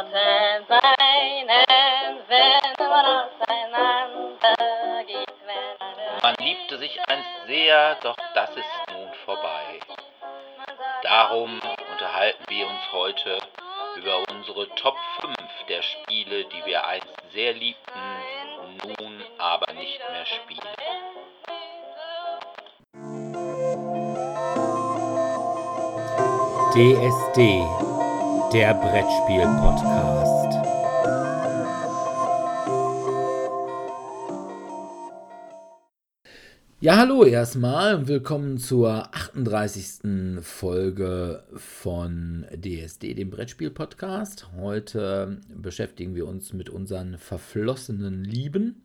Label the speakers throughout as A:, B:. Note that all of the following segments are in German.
A: Worten weinen, wenn man auseinander geht. Wenn
B: Man liebte sich einst sehr, doch das ist nun vorbei. Darum unterhalten wir uns heute über unsere Top 5 der Spiele, die wir einst sehr liebten, nun aber nicht mehr spielen.
C: DSD, der Brettspiel-Podcast. Ja, hallo erstmal und willkommen zur 38. Folge von DSD, dem Brettspiel-Podcast. Heute beschäftigen wir uns mit unseren verflossenen Lieben,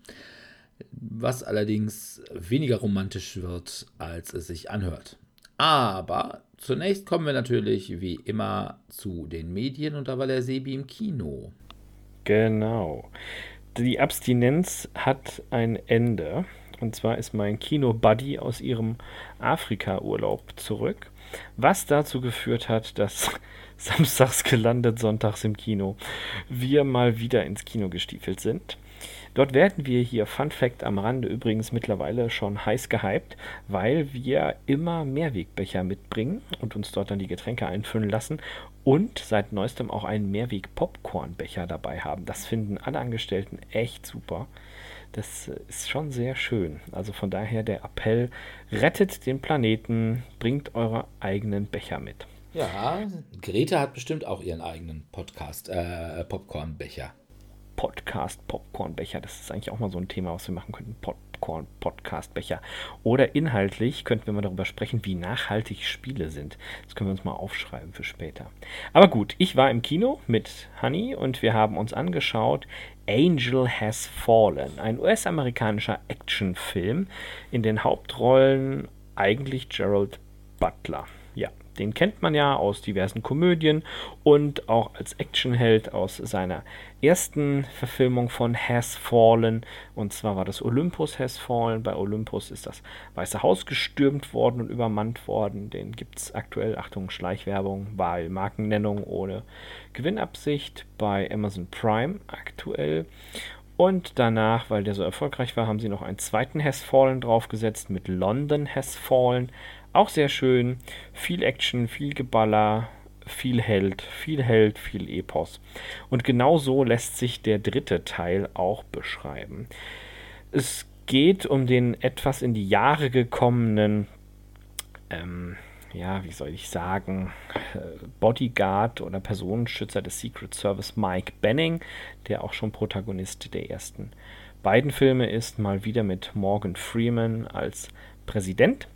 C: was allerdings weniger romantisch wird, als es sich anhört. Aber zunächst kommen wir natürlich wie immer zu den Medien und da war der Sebi im Kino.
D: Genau. Die Abstinenz hat ein Ende. Und zwar ist mein Kino-Buddy aus ihrem Afrika-Urlaub zurück. Was dazu geführt hat, dass samstags gelandet, sonntags im Kino, wir mal wieder ins Kino gestiefelt sind. Dort werden wir hier, Fun Fact am Rande übrigens mittlerweile schon heiß gehypt, weil wir immer Mehrwegbecher mitbringen und uns dort dann die Getränke einfüllen lassen und seit neuestem auch einen Mehrweg-Popcornbecher dabei haben. Das finden alle Angestellten echt super. Das ist schon sehr schön. Also von daher der Appell, rettet den Planeten, bringt eure eigenen Becher mit.
C: Ja, Greta hat bestimmt auch ihren eigenen Podcast, äh, Popcornbecher.
D: Podcast Popcornbecher. Das ist eigentlich auch mal so ein Thema, was wir machen könnten. Popcorn Podcastbecher. Oder inhaltlich könnten wir mal darüber sprechen, wie nachhaltig Spiele sind. Das können wir uns mal aufschreiben für später. Aber gut, ich war im Kino mit Honey und wir haben uns angeschaut Angel Has Fallen, ein US-amerikanischer Actionfilm in den Hauptrollen eigentlich Gerald Butler. Den kennt man ja aus diversen Komödien und auch als Actionheld aus seiner ersten Verfilmung von Has Fallen. Und zwar war das Olympus Has Fallen. Bei Olympus ist das Weiße Haus gestürmt worden und übermannt worden. Den gibt es aktuell, Achtung, Schleichwerbung, weil Markennennung ohne Gewinnabsicht bei Amazon Prime aktuell. Und danach, weil der so erfolgreich war, haben sie noch einen zweiten Has Fallen draufgesetzt mit London Has Fallen. Auch sehr schön. Viel Action, viel Geballer, viel Held, viel Held, viel Epos. Und genau so lässt sich der dritte Teil auch beschreiben. Es geht um den etwas in die Jahre gekommenen, ähm, ja, wie soll ich sagen, Bodyguard oder Personenschützer des Secret Service Mike Benning, der auch schon Protagonist der ersten beiden Filme ist, mal wieder mit Morgan Freeman als Präsident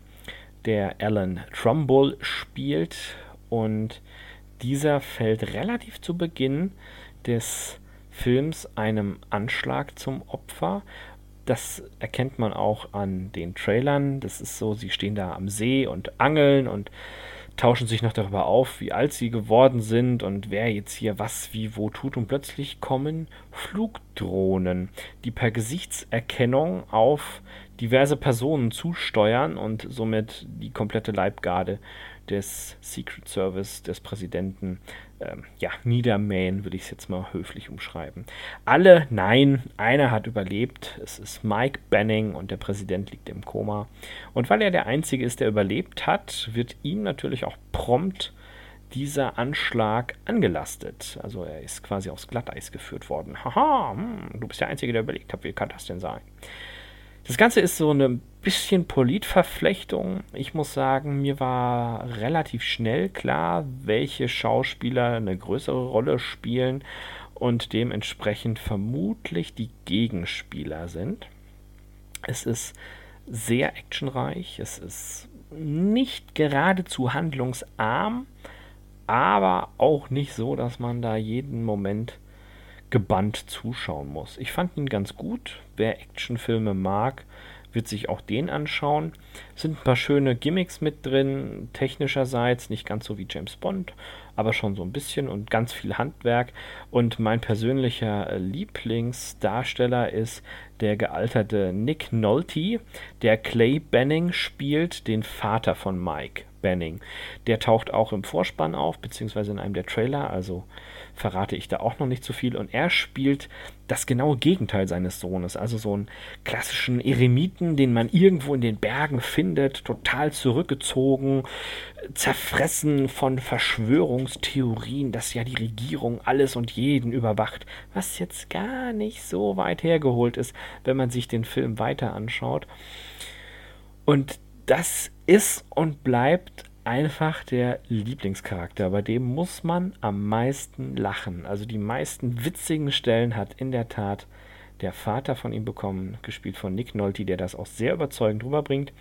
D: der Alan Trumbull spielt. Und dieser fällt relativ zu Beginn des Films einem Anschlag zum Opfer. Das erkennt man auch an den Trailern. Das ist so, sie stehen da am See und angeln und tauschen sich noch darüber auf, wie alt sie geworden sind und wer jetzt hier was, wie, wo tut. Und plötzlich kommen Flugdrohnen, die per Gesichtserkennung auf diverse Personen zusteuern und somit die komplette Leibgarde des Secret Service des Präsidenten ähm, ja, niedermähen, würde ich es jetzt mal höflich umschreiben. Alle, nein, einer hat überlebt. Es ist Mike Benning und der Präsident liegt im Koma. Und weil er der Einzige ist, der überlebt hat, wird ihm natürlich auch prompt dieser Anschlag angelastet. Also er ist quasi aufs Glatteis geführt worden. Haha, hm, du bist der Einzige, der überlegt hat. Wie kann das denn sein? Das Ganze ist so eine bisschen Politverflechtung. Ich muss sagen, mir war relativ schnell klar, welche Schauspieler eine größere Rolle spielen und dementsprechend vermutlich die Gegenspieler sind. Es ist sehr actionreich, es ist nicht geradezu handlungsarm, aber auch nicht so, dass man da jeden Moment gebannt zuschauen muss. Ich fand ihn ganz gut. Wer Actionfilme mag, wird sich auch den anschauen. Es sind ein paar schöne Gimmicks mit drin, technischerseits, nicht ganz so wie James Bond, aber schon so ein bisschen und ganz viel Handwerk. Und mein persönlicher Lieblingsdarsteller ist der gealterte Nick Nolte, der Clay Banning spielt, den Vater von Mike Banning. Der taucht auch im Vorspann auf, beziehungsweise in einem der Trailer, also verrate ich da auch noch nicht zu so viel. Und er spielt das genaue Gegenteil seines Sohnes, also so einen klassischen Eremiten, den man irgendwo in den Bergen findet, total zurückgezogen, zerfressen von Verschwörungstheorien, dass ja die Regierung alles und jeden überwacht, was jetzt gar nicht so weit hergeholt ist, wenn man sich den Film weiter anschaut. Und das ist und bleibt einfach der Lieblingscharakter. Bei dem muss man am meisten lachen. Also die meisten witzigen Stellen hat in der Tat der Vater von ihm bekommen, gespielt von Nick Nolte, der das auch sehr überzeugend rüberbringt.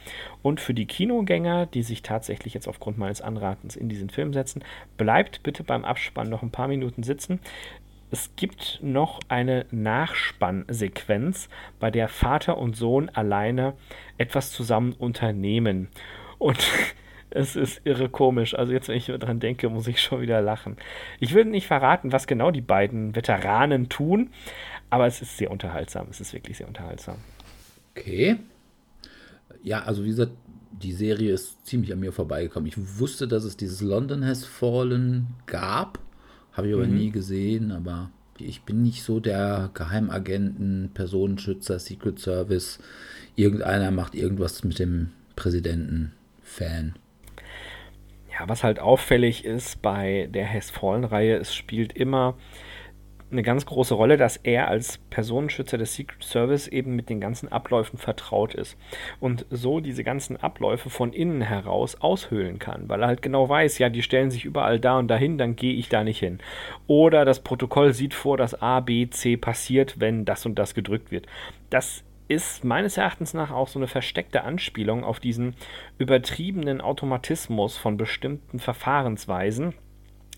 D: Und für die Kinogänger, die sich tatsächlich jetzt aufgrund meines Anratens in diesen Film setzen, bleibt bitte beim Abspann noch ein paar Minuten sitzen. Es gibt noch eine Nachspannsequenz, bei der Vater und Sohn alleine etwas zusammen unternehmen. Und es ist irre komisch. Also jetzt, wenn ich daran denke, muss ich schon wieder lachen. Ich will nicht verraten, was genau die beiden Veteranen tun, aber es ist sehr unterhaltsam. Es ist wirklich sehr unterhaltsam.
C: Okay. Ja, also wie gesagt, die Serie ist ziemlich an mir vorbeigekommen. Ich wusste, dass es dieses London Has Fallen gab. Habe ich aber mhm. nie gesehen, aber ich bin nicht so der Geheimagenten, Personenschützer, Secret Service. Irgendeiner macht irgendwas mit dem Präsidenten Fan.
D: Ja, was halt auffällig ist bei der Has Fallen-Reihe, es spielt immer eine ganz große Rolle, dass er als Personenschützer des Secret Service eben mit den ganzen Abläufen vertraut ist und so diese ganzen Abläufe von innen heraus aushöhlen kann, weil er halt genau weiß, ja, die stellen sich überall da und dahin, dann gehe ich da nicht hin. Oder das Protokoll sieht vor, dass A, B, C passiert, wenn das und das gedrückt wird. Das ist meines Erachtens nach auch so eine versteckte Anspielung auf diesen übertriebenen Automatismus von bestimmten Verfahrensweisen,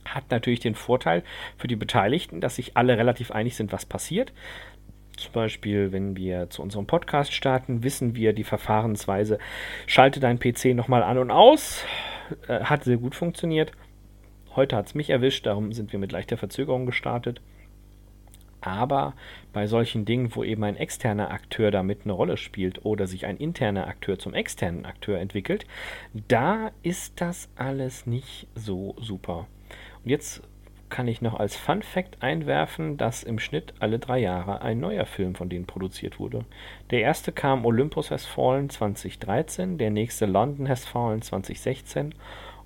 D: hat natürlich den Vorteil für die Beteiligten, dass sich alle relativ einig sind, was passiert. Zum Beispiel, wenn wir zu unserem Podcast starten, wissen wir die Verfahrensweise, schalte dein PC nochmal an und aus. Äh, hat sehr gut funktioniert. Heute hat es mich erwischt, darum sind wir mit leichter Verzögerung gestartet. Aber bei solchen Dingen, wo eben ein externer Akteur damit eine Rolle spielt oder sich ein interner Akteur zum externen Akteur entwickelt, da ist das alles nicht so super. Und jetzt kann ich noch als Fun Fact einwerfen, dass im Schnitt alle drei Jahre ein neuer Film von denen produziert wurde. Der erste kam Olympus Has Fallen 2013, der nächste London Has Fallen 2016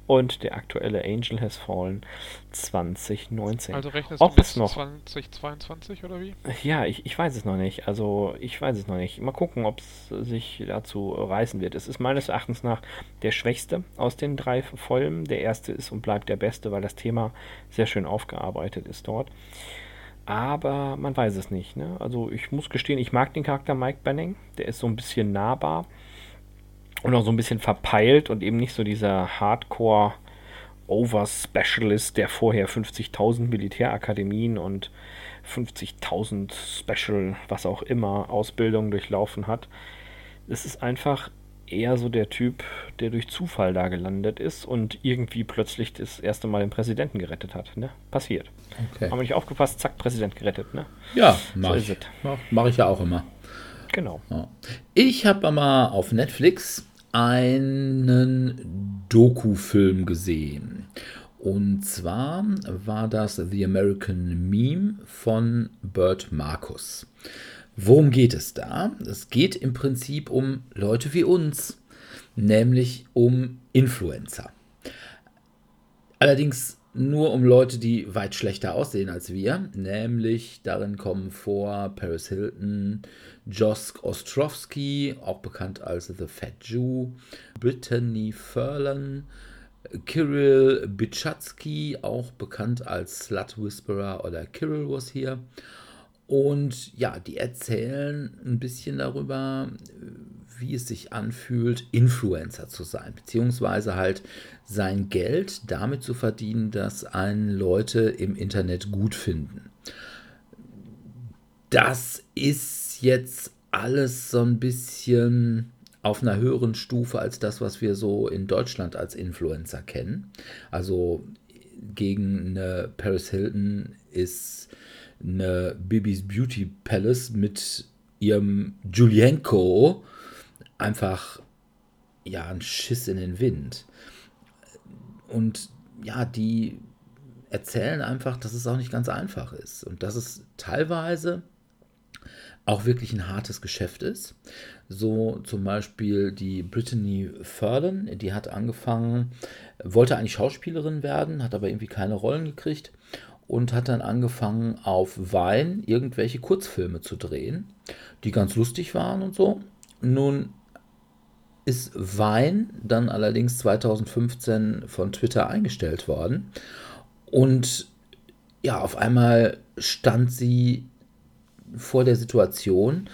D: und der aktuelle Angel Has Fallen 2019.
E: Also rechnest
D: Ob
E: du
D: es noch
E: 2022 oder wie?
D: Ja, ich, ich weiß es noch nicht. Also ich weiß es noch nicht. Mal gucken, ob es sich dazu reißen wird. Es ist meines Erachtens nach der schwächste aus den drei Folgen. Der erste ist und bleibt der beste, weil das Thema sehr schön aufgearbeitet ist dort. Aber man weiß es nicht. Ne? Also ich muss gestehen, ich mag den Charakter Mike Banning. Der ist so ein bisschen nahbar und auch so ein bisschen verpeilt und eben nicht so dieser Hardcore Over-Specialist, der vorher 50.000 Militärakademien und 50.000 Special, was auch immer, Ausbildungen durchlaufen hat. Es ist einfach eher so der Typ, der durch Zufall da gelandet ist und irgendwie plötzlich das erste Mal den Präsidenten gerettet hat. Ne? Passiert. Okay. Haben wir nicht aufgepasst, zack, Präsident gerettet. Ne?
C: Ja, mache so ich. Mach, mach ich ja auch immer.
D: Genau.
C: Ich habe mal auf Netflix einen Doku-Film gesehen. Und zwar war das The American Meme von Bert Marcus. Worum geht es da? Es geht im Prinzip um Leute wie uns, nämlich um Influencer. Allerdings nur um Leute, die weit schlechter aussehen als wir. Nämlich darin kommen vor Paris Hilton, Josk Ostrowski, auch bekannt als The Fat Jew, Brittany Furlan, Kirill Bichatsky, auch bekannt als Slut Whisperer oder Kirill was hier. Und ja, die erzählen ein bisschen darüber, wie es sich anfühlt, Influencer zu sein, beziehungsweise halt sein Geld damit zu verdienen, dass einen Leute im Internet gut finden. Das ist jetzt alles so ein bisschen auf einer höheren Stufe als das, was wir so in Deutschland als Influencer kennen. Also gegen eine Paris Hilton ist eine Bibis Beauty Palace mit ihrem Julienko einfach ja ein Schiss in den Wind. Und ja, die erzählen einfach, dass es auch nicht ganz einfach ist und dass es teilweise auch wirklich ein hartes Geschäft ist. So zum Beispiel die Brittany Furlan, die hat angefangen, wollte eigentlich Schauspielerin werden, hat aber irgendwie keine Rollen gekriegt und hat dann angefangen auf Wein irgendwelche Kurzfilme zu drehen, die ganz lustig waren und so. Nun ist Wein dann allerdings 2015 von Twitter eingestellt worden. Und ja, auf einmal stand sie vor der Situation,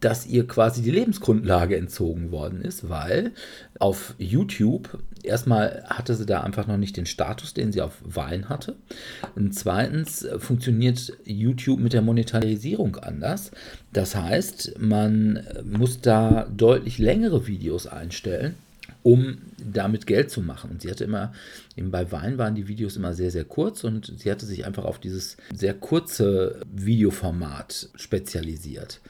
C: dass ihr quasi die Lebensgrundlage entzogen worden ist, weil auf YouTube erstmal hatte sie da einfach noch nicht den Status, den sie auf Wein hatte. Und zweitens funktioniert YouTube mit der Monetarisierung anders. Das heißt, man muss da deutlich längere Videos einstellen um damit Geld zu machen. Und sie hatte immer, eben bei Wein waren die Videos immer sehr, sehr kurz und sie hatte sich einfach auf dieses sehr kurze Videoformat spezialisiert.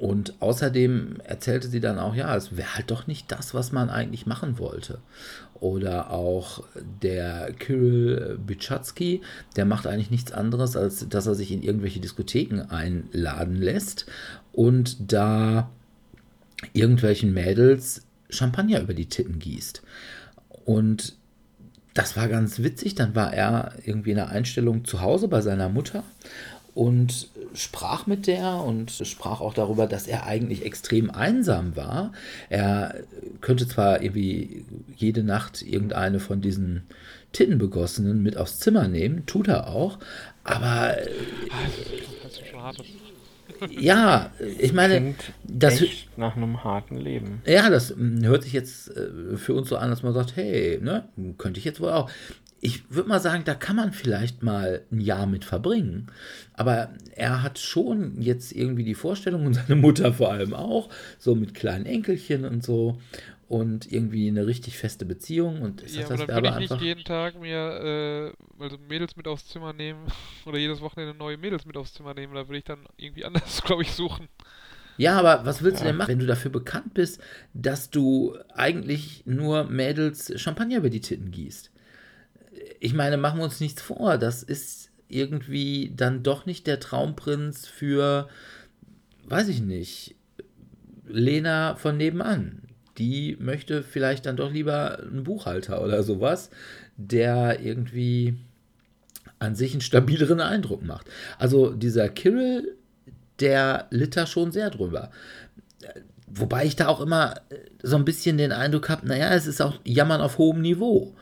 C: Und außerdem erzählte sie dann auch, ja, es wäre halt doch nicht das, was man eigentlich machen wollte. Oder auch der Kirill Bychatsky, der macht eigentlich nichts anderes, als dass er sich in irgendwelche Diskotheken einladen lässt und da irgendwelchen Mädels Champagner über die Titten gießt. Und das war ganz witzig. Dann war er irgendwie in der Einstellung zu Hause bei seiner Mutter und sprach mit der und sprach auch darüber, dass er eigentlich extrem einsam war. Er könnte zwar irgendwie jede Nacht irgendeine von diesen Tittenbegossenen mit aufs Zimmer nehmen, tut er auch, aber
E: Das ist schon hart.
C: ja, ich meine, das
D: echt nach einem harten Leben.
C: Ja, das mm, hört sich jetzt äh, für uns so an, dass man sagt, hey, ne, könnte ich jetzt wohl auch. Ich würde mal sagen, da kann man vielleicht mal ein Jahr mit verbringen. Aber er hat schon jetzt irgendwie die Vorstellung und seine Mutter vor allem auch, so mit kleinen Enkelchen und so und irgendwie eine richtig feste Beziehung. Und ich
E: Ja, aber
C: das
E: dann würde ich nicht jeden Tag mir äh, also Mädels mit aufs Zimmer nehmen oder jedes Wochenende neue Mädels mit aufs Zimmer nehmen. Da würde ich dann irgendwie anders, glaube ich, suchen.
C: Ja, aber was willst du denn machen, wenn du dafür bekannt bist, dass du eigentlich nur Mädels Champagner über die Titten gießt? Ich meine, machen wir uns nichts vor. Das ist irgendwie dann doch nicht der Traumprinz für, weiß ich nicht, Lena von nebenan. Die möchte vielleicht dann doch lieber einen Buchhalter oder sowas, der irgendwie an sich einen stabileren Eindruck macht. Also dieser Kirill, der litt da schon sehr drüber. Wobei ich da auch immer so ein bisschen den Eindruck habe, naja, es ist auch Jammern auf hohem Niveau.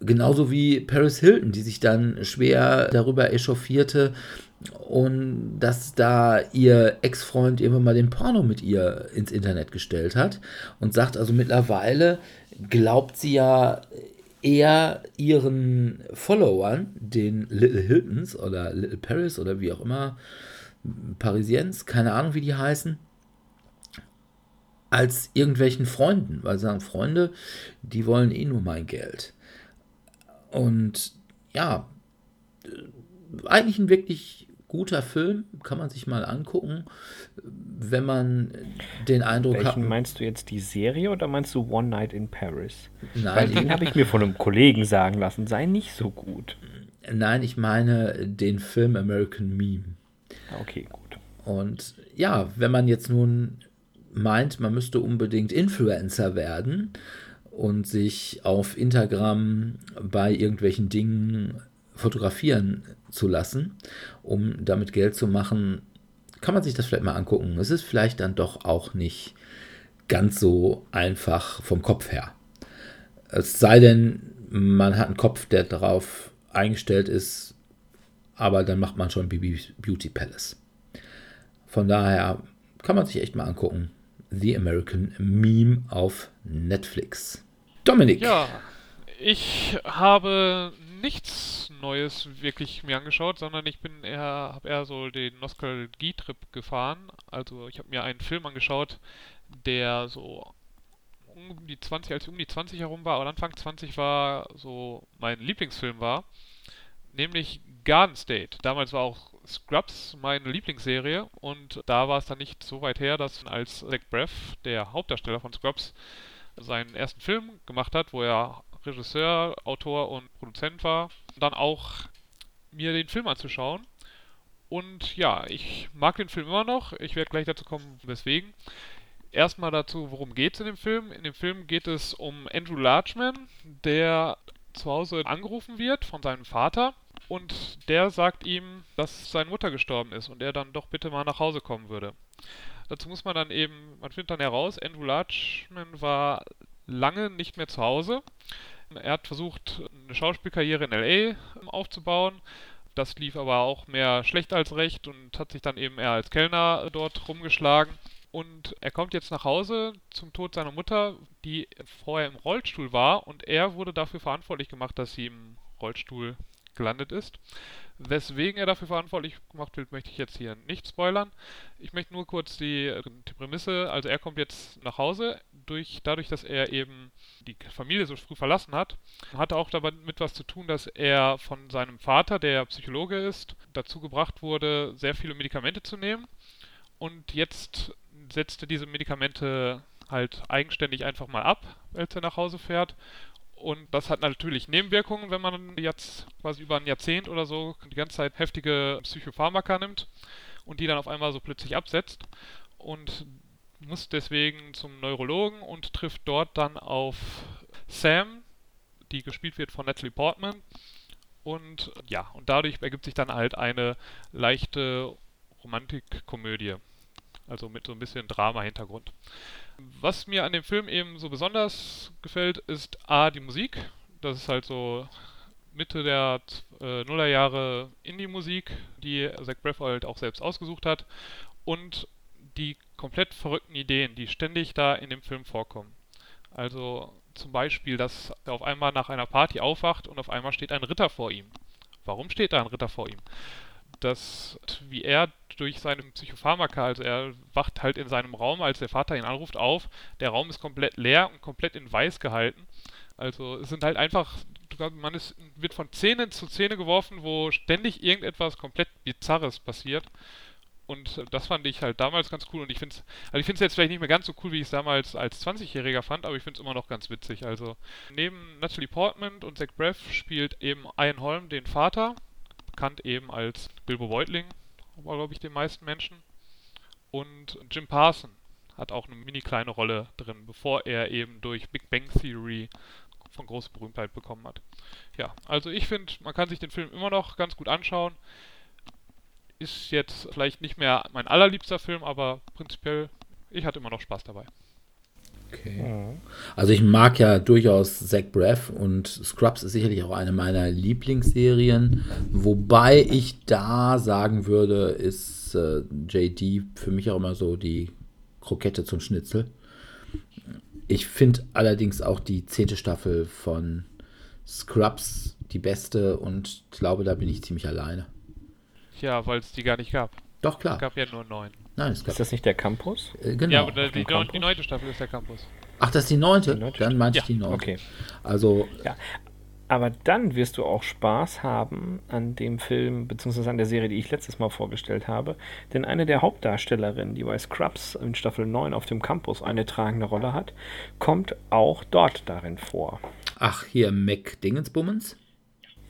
C: Genauso wie Paris Hilton, die sich dann schwer darüber echauffierte und dass da ihr Ex-Freund irgendwann mal den Porno mit ihr ins Internet gestellt hat und sagt also mittlerweile glaubt sie ja eher ihren Followern, den Little Hiltons oder Little Paris oder wie auch immer, Parisiens, keine Ahnung wie die heißen, als irgendwelchen Freunden, weil sie sagen, Freunde, die wollen eh nur mein Geld. Und ja, eigentlich ein wirklich guter Film, kann man sich mal angucken, wenn man den Eindruck
D: Welchen
C: hat.
D: meinst du jetzt die Serie oder meinst du One Night in Paris? Weil
C: Nein,
D: den habe ich mir von einem Kollegen sagen lassen, sei nicht so gut.
C: nein, ich meine den Film American Meme.
D: Okay, gut.
C: Und ja, wenn man jetzt nun meint, man müsste unbedingt Influencer werden und sich auf Instagram bei irgendwelchen Dingen fotografieren zu lassen, um damit Geld zu machen, kann man sich das vielleicht mal angucken. Es ist vielleicht dann doch auch nicht ganz so einfach vom Kopf her. Es sei denn, man hat einen Kopf, der darauf eingestellt ist, aber dann macht man schon Beauty Palace. Von daher kann man sich echt mal angucken. The American Meme auf Netflix. Dominik.
E: Ja, ich habe nichts Neues wirklich mir angeschaut, sondern ich bin eher, habe eher so den Nostalgie-Trip gefahren. Also ich habe mir einen Film angeschaut, der so um die 20, als ich um die 20 herum war, oder Anfang 20 war, so mein Lieblingsfilm war, nämlich Garden State. Damals war auch Scrubs meine Lieblingsserie und da war es dann nicht so weit her, dass als Zach Braff, der Hauptdarsteller von Scrubs, seinen ersten Film gemacht hat, wo er Regisseur, Autor und Produzent war, dann auch mir den Film anzuschauen. Und ja, ich mag den Film immer noch. Ich werde gleich dazu kommen, weswegen. Erstmal dazu, worum geht es in dem Film. In dem Film geht es um Andrew Larchman, der zu Hause angerufen wird von seinem Vater und der sagt ihm, dass seine Mutter gestorben ist und er dann doch bitte mal nach Hause kommen würde. Dazu muss man dann eben, man findet dann heraus, Andrew Larchman war lange nicht mehr zu Hause. Er hat versucht, eine Schauspielkarriere in LA aufzubauen. Das lief aber auch mehr schlecht als recht und hat sich dann eben eher als Kellner dort rumgeschlagen. Und er kommt jetzt nach Hause zum Tod seiner Mutter, die vorher im Rollstuhl war und er wurde dafür verantwortlich gemacht, dass sie im Rollstuhl gelandet ist. Weswegen er dafür verantwortlich gemacht wird, möchte ich jetzt hier nicht spoilern. Ich möchte nur kurz die, die Prämisse, also er kommt jetzt nach Hause, durch, dadurch, dass er eben die Familie so früh verlassen hat, hat auch damit was zu tun, dass er von seinem Vater, der Psychologe ist, dazu gebracht wurde, sehr viele Medikamente zu nehmen. Und jetzt setzt er diese Medikamente halt eigenständig einfach mal ab, als er nach Hause fährt und das hat natürlich Nebenwirkungen, wenn man jetzt quasi über ein Jahrzehnt oder so die ganze Zeit heftige Psychopharmaka nimmt und die dann auf einmal so plötzlich absetzt. Und muss deswegen zum Neurologen und trifft dort dann auf Sam, die gespielt wird von Natalie Portman. Und ja, und dadurch ergibt sich dann halt eine leichte Romantikkomödie. Also mit so ein bisschen Drama-Hintergrund. Was mir an dem Film eben so besonders gefällt, ist A, die Musik. Das ist halt so Mitte der äh, Nullerjahre Indie-Musik, die Zach Braff auch selbst ausgesucht hat. Und die komplett verrückten Ideen, die ständig da in dem Film vorkommen. Also zum Beispiel, dass er auf einmal nach einer Party aufwacht und auf einmal steht ein Ritter vor ihm. Warum steht da ein Ritter vor ihm? Dass wie er durch seine Psychopharmaka, also er wacht halt in seinem Raum, als der Vater ihn anruft, auf. Der Raum ist komplett leer und komplett in weiß gehalten. Also es sind halt einfach, man ist, wird von Szene zu Szene geworfen, wo ständig irgendetwas komplett Bizarres passiert. Und das fand ich halt damals ganz cool. Und ich finde es, also jetzt vielleicht nicht mehr ganz so cool, wie ich es damals als 20-Jähriger fand, aber ich finde es immer noch ganz witzig. Also neben Natalie Portman und Zach Braff spielt eben Ian Holm den Vater bekannt eben als Bilbo Beutling, war glaube ich den meisten Menschen. Und Jim Parson hat auch eine mini kleine Rolle drin, bevor er eben durch Big Bang Theory von großer Berühmtheit bekommen hat. Ja, also ich finde, man kann sich den Film immer noch ganz gut anschauen. Ist jetzt vielleicht nicht mehr mein allerliebster Film, aber prinzipiell, ich hatte immer noch Spaß dabei.
C: Okay. Also ich mag ja durchaus Zach Braff und Scrubs ist sicherlich auch eine meiner Lieblingsserien. Wobei ich da sagen würde, ist äh, JD für mich auch immer so die Krokette zum Schnitzel. Ich finde allerdings auch die zehnte Staffel von Scrubs die beste und glaube, da bin ich ziemlich alleine.
E: Ja, weil es die gar nicht gab.
C: Doch, klar.
E: Es gab ja nur neun.
D: Nein, es gab ist das nicht der Campus?
C: Äh, genau.
E: Ja, aber die, die, die, neunte Staffel ist der Campus.
C: Ach, das ist die neunte? Die neunte dann meinte ja. ich die neunte.
D: Okay.
C: Also.
D: Ja. Aber dann wirst du auch Spaß haben an dem Film, beziehungsweise an der Serie, die ich letztes Mal vorgestellt habe. Denn eine der Hauptdarstellerinnen, die bei Scrubs in Staffel 9 auf dem Campus eine tragende Rolle hat, kommt auch dort darin vor.
C: Ach, hier Mac Dingensbummens?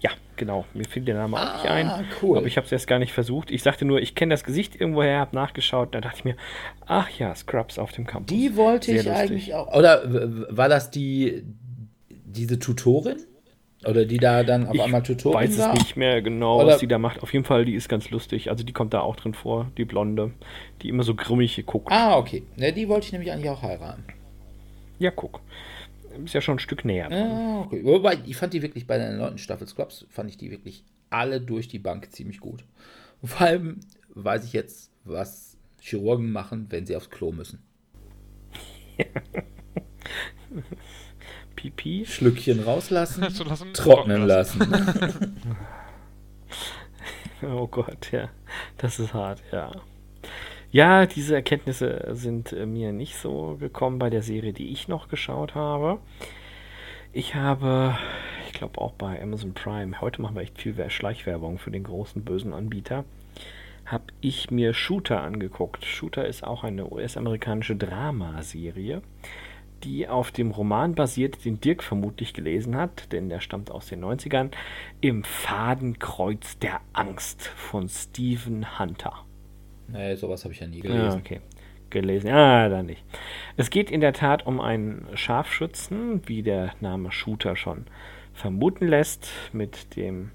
D: Ja, genau. Mir fiel der Name auch nicht ein.
C: Ah, cool.
D: Aber ich habe es erst gar nicht versucht. Ich sagte nur, ich kenne das Gesicht irgendwoher, habe nachgeschaut. Da dachte ich mir, ach ja, Scrubs auf dem Campus.
C: Die wollte Sehr ich lustig. eigentlich auch. Oder war das die diese Tutorin? Oder die da dann auf
D: ich
C: einmal Tutorin
D: war? Ich weiß es nicht mehr genau, Oder was die da macht. Auf jeden Fall, die ist ganz lustig. Also die kommt da auch drin vor, die Blonde, die immer so grimmig guckt.
C: Ah, okay. Ja, die wollte ich nämlich eigentlich auch heiraten.
D: Ja, guck ist ja schon ein Stück näher.
C: Ah, okay. Wobei, ich fand die wirklich bei der neunten Staffel Scrubs, fand ich die wirklich alle durch die Bank ziemlich gut. Und vor allem weiß ich jetzt, was Chirurgen machen, wenn sie aufs Klo müssen.
D: Pipi.
C: Schlückchen rauslassen, lassen, trocknen lassen. lassen.
D: oh Gott, ja. Das ist hart, ja. Ja, diese Erkenntnisse sind äh, mir nicht so gekommen bei der Serie, die ich noch geschaut habe. Ich habe ich glaube auch bei Amazon Prime, heute machen wir echt viel Schleichwerbung für den großen bösen Anbieter, habe ich mir Shooter angeguckt. Shooter ist auch eine US-amerikanische Dramaserie, die auf dem Roman basiert, den Dirk vermutlich gelesen hat, denn der stammt aus den 90ern, im Fadenkreuz der Angst von Stephen Hunter.
C: Nee, sowas habe ich ja nie gelesen.
D: Ja, okay. Gelesen. Ja, dann nicht. Es geht in der Tat um einen Scharfschützen, wie der Name Shooter schon vermuten lässt, mit dem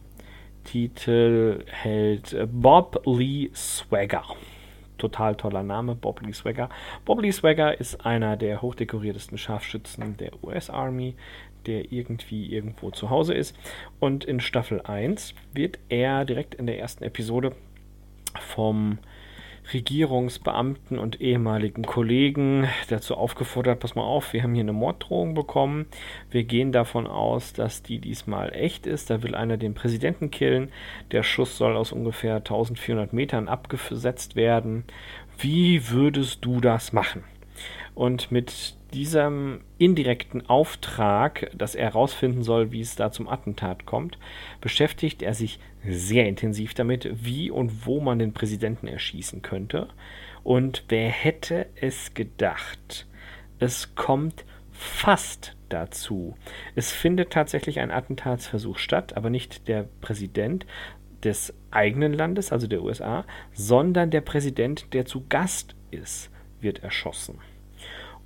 D: Titel hält Bob Lee Swagger. Total toller Name, Bob Lee Swagger. Bob Lee Swagger ist einer der hochdekoriertesten Scharfschützen der US Army, der irgendwie irgendwo zu Hause ist. Und in Staffel 1 wird er direkt in der ersten Episode vom Regierungsbeamten und ehemaligen Kollegen dazu aufgefordert, pass mal auf, wir haben hier eine Morddrohung bekommen. Wir gehen davon aus, dass die diesmal echt ist. Da will einer den Präsidenten killen. Der Schuss soll aus ungefähr 1400 Metern abgesetzt werden. Wie würdest du das machen? Und mit diesem indirekten Auftrag, dass er herausfinden soll, wie es da zum Attentat kommt, beschäftigt er sich sehr intensiv damit, wie und wo man den Präsidenten erschießen könnte. Und wer hätte es gedacht? Es kommt fast dazu. Es findet tatsächlich ein Attentatsversuch statt, aber nicht der Präsident des eigenen Landes, also der USA, sondern der Präsident, der zu Gast ist, wird erschossen.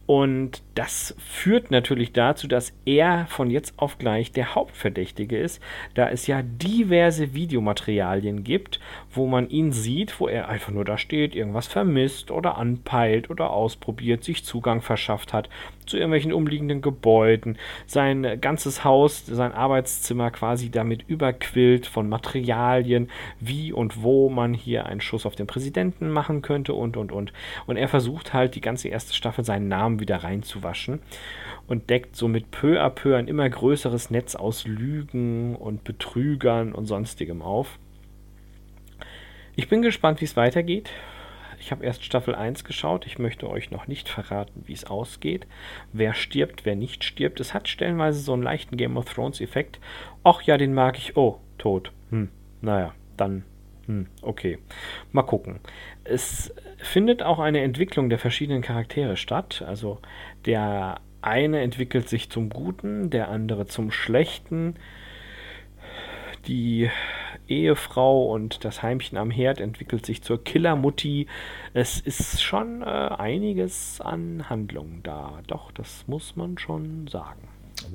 D: Und das führt natürlich dazu, dass er von jetzt auf gleich der Hauptverdächtige ist, da es ja diverse Videomaterialien gibt, wo man ihn sieht, wo er einfach nur da steht, irgendwas vermisst oder anpeilt oder ausprobiert, sich Zugang verschafft hat zu irgendwelchen umliegenden Gebäuden, sein ganzes Haus, sein Arbeitszimmer quasi damit überquillt von Materialien, wie und wo man hier einen Schuss auf den Präsidenten machen könnte und und und. Und er versucht halt die ganze erste Staffel seinen Namen wieder reinzuwaschen und deckt somit peu à peu ein immer größeres Netz aus Lügen und Betrügern und sonstigem auf. Ich bin gespannt, wie es weitergeht. Ich habe erst Staffel 1 geschaut. Ich möchte euch noch nicht verraten, wie es ausgeht. Wer stirbt, wer nicht stirbt. Es hat stellenweise so einen leichten Game of Thrones-Effekt. Ach ja, den mag ich. Oh, tot. Hm, naja, dann hm, okay. Mal gucken. Es findet auch eine Entwicklung der verschiedenen Charaktere statt. Also der eine entwickelt sich zum Guten, der andere zum Schlechten. Die Ehefrau und das Heimchen am Herd entwickelt sich zur Killermutti. Es ist schon äh, einiges an Handlung da. Doch, das muss man schon sagen.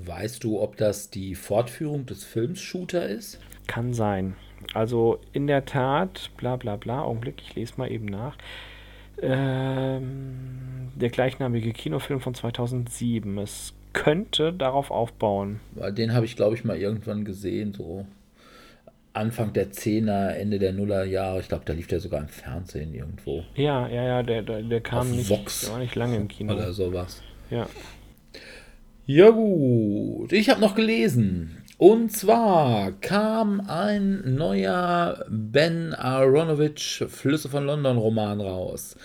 C: Weißt du, ob das die Fortführung des Films Shooter ist?
D: Kann sein. Also in der Tat, bla bla bla, Augenblick, ich lese mal eben nach. Ähm, der gleichnamige Kinofilm von 2007. Es könnte darauf aufbauen.
C: Den habe ich, glaube ich, mal irgendwann gesehen, so Anfang der 10er, Ende der Nuller Jahre. Ich glaube, da lief der sogar im Fernsehen irgendwo.
D: Ja, ja, ja, der, der, der kam
C: Auf
D: nicht,
C: Vox.
D: der war nicht lange im Kino.
C: Oder sowas.
D: Ja.
C: Ja gut, ich habe noch gelesen. Und zwar kam ein neuer Ben Aronovich Flüsse von London Roman raus,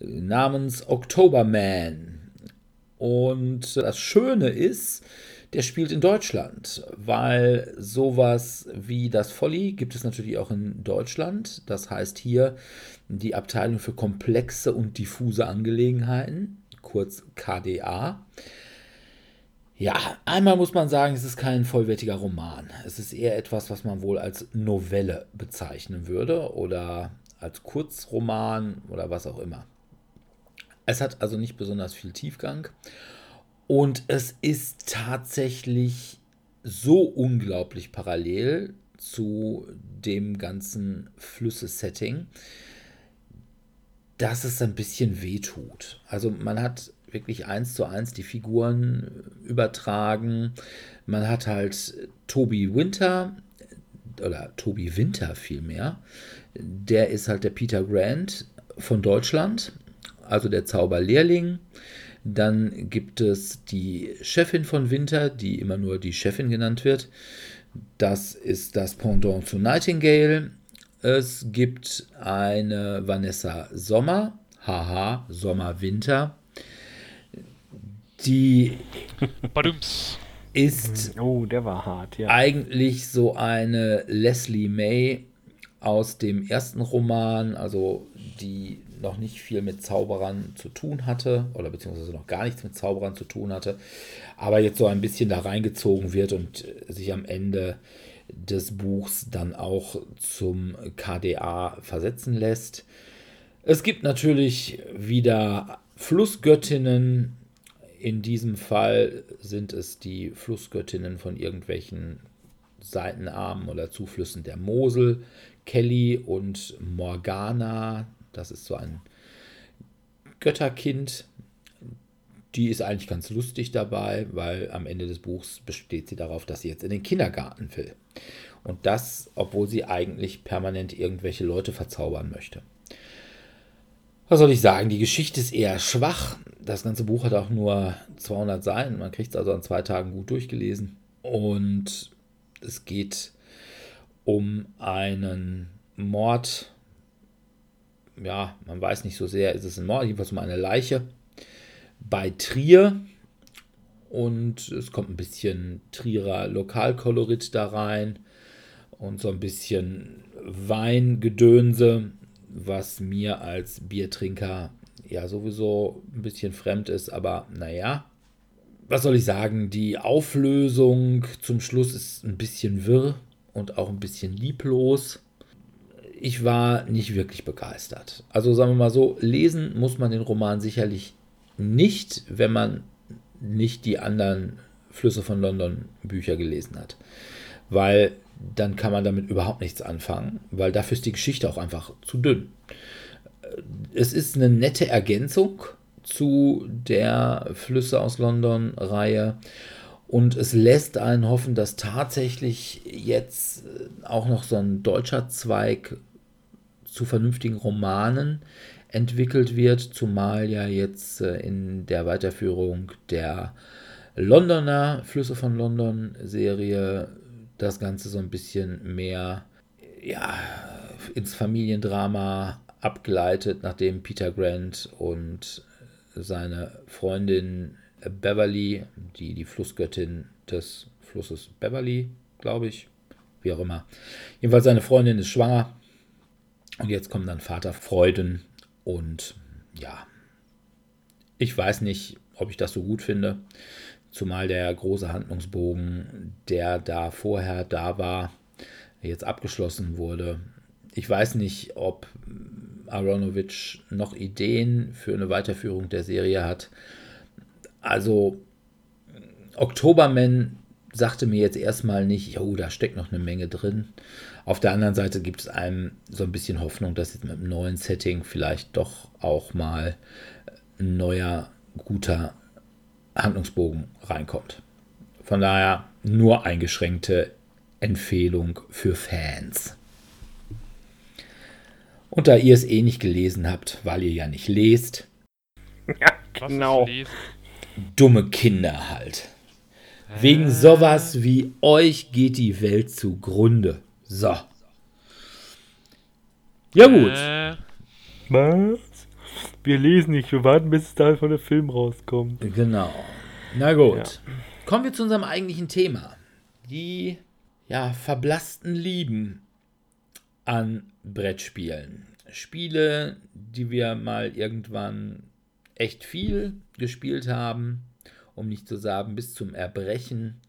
C: namens Octoberman. Und das Schöne ist, der spielt in Deutschland, weil sowas wie das Folly gibt es natürlich auch in Deutschland. Das heißt hier die Abteilung für komplexe und diffuse Angelegenheiten, kurz KDA. Ja, einmal muss man sagen, es ist kein vollwertiger Roman. Es ist eher etwas, was man wohl als Novelle bezeichnen würde oder als Kurzroman oder was auch immer. Es hat also nicht besonders viel Tiefgang und es ist tatsächlich so unglaublich parallel zu dem ganzen Flüsse-Setting, dass es ein bisschen wehtut. Also man hat wirklich eins zu eins die Figuren übertragen. Man hat halt Toby Winter oder Toby Winter vielmehr. Der ist halt der Peter Grant von Deutschland, also der Zauberlehrling. Dann gibt es die Chefin von Winter, die immer nur die Chefin genannt wird. Das ist das Pendant zu Nightingale. Es gibt eine Vanessa Sommer, haha, Sommer, Winter, die ist
D: Oh, der war hart, ja.
C: eigentlich so eine Leslie May aus dem ersten Roman, also die noch nicht viel mit Zauberern zu tun hatte oder beziehungsweise noch gar nichts mit Zauberern zu tun hatte, aber jetzt so ein bisschen da reingezogen wird und sich am Ende des Buchs dann auch zum KDA versetzen lässt. Es gibt natürlich wieder Flussgöttinnen. In diesem Fall sind es die Flussgöttinnen von irgendwelchen Seitenarmen oder Zuflüssen der Mosel. Kelly und Morgana, das ist so ein Götterkind. Die ist eigentlich ganz lustig dabei, weil am Ende des Buchs besteht sie darauf, dass sie jetzt in den Kindergarten will. Und das, obwohl sie eigentlich permanent irgendwelche Leute verzaubern möchte. Was soll ich sagen? Die Geschichte ist eher schwach. Das ganze Buch hat auch nur 200 Seiten. Man kriegt es also an zwei Tagen gut durchgelesen. Und es geht um einen Mord. Ja, man weiß nicht so sehr, ist es ein Mord, jedenfalls um eine Leiche bei Trier. Und es kommt ein bisschen Trierer Lokalkolorit da rein und so ein bisschen Weingedönse, was mir als Biertrinker ja sowieso ein bisschen fremd ist, aber naja. Was soll ich sagen? Die Auflösung zum Schluss ist ein bisschen wirr und auch ein bisschen lieblos. Ich war nicht wirklich begeistert. Also sagen wir mal so, lesen muss man den Roman sicherlich nicht, wenn man nicht die anderen Flüsse von London Bücher gelesen hat. Weil dann kann man damit überhaupt nichts anfangen, weil dafür ist die Geschichte auch einfach zu dünn. Es ist eine nette Ergänzung zu der Flüsse aus London Reihe und es lässt einen hoffen, dass tatsächlich jetzt auch noch so ein deutscher Zweig zu vernünftigen Romanen entwickelt wird, zumal ja jetzt äh, in der Weiterführung der Londoner Flüsse von London Serie das Ganze so ein bisschen mehr ja, ins Familiendrama abgleitet, nachdem Peter Grant und seine Freundin Beverly, die die Flussgöttin des Flusses Beverly, glaube ich, wie auch immer. Jedenfalls seine Freundin ist schwanger und jetzt kommen dann Vater Freuden und ja, ich weiß nicht, ob ich das so gut finde, zumal der große Handlungsbogen, der da vorher da war, jetzt abgeschlossen wurde. Ich weiß nicht, ob Aronovich noch Ideen für eine Weiterführung der Serie hat. Also Oktoberman sagte mir jetzt erstmal nicht, oh, da steckt noch eine Menge drin. Auf der anderen Seite gibt es einem so ein bisschen Hoffnung, dass jetzt mit einem neuen Setting vielleicht doch auch mal ein neuer, guter Handlungsbogen reinkommt. Von daher nur eingeschränkte Empfehlung für Fans. Und da ihr es eh nicht gelesen habt, weil ihr ja nicht lest,
D: Ja, genau.
C: dumme Kinder halt. Wegen sowas wie euch geht die Welt zugrunde. So. Ja gut.
E: Äh,
D: Was? Wir lesen nicht, wir warten, bis es da von der Film rauskommt.
C: Genau. Na gut.
D: Ja.
C: Kommen wir zu unserem eigentlichen Thema. Die ja, verblassten Lieben an Brettspielen. Spiele, die wir mal irgendwann echt viel gespielt haben, um nicht zu sagen bis zum Erbrechen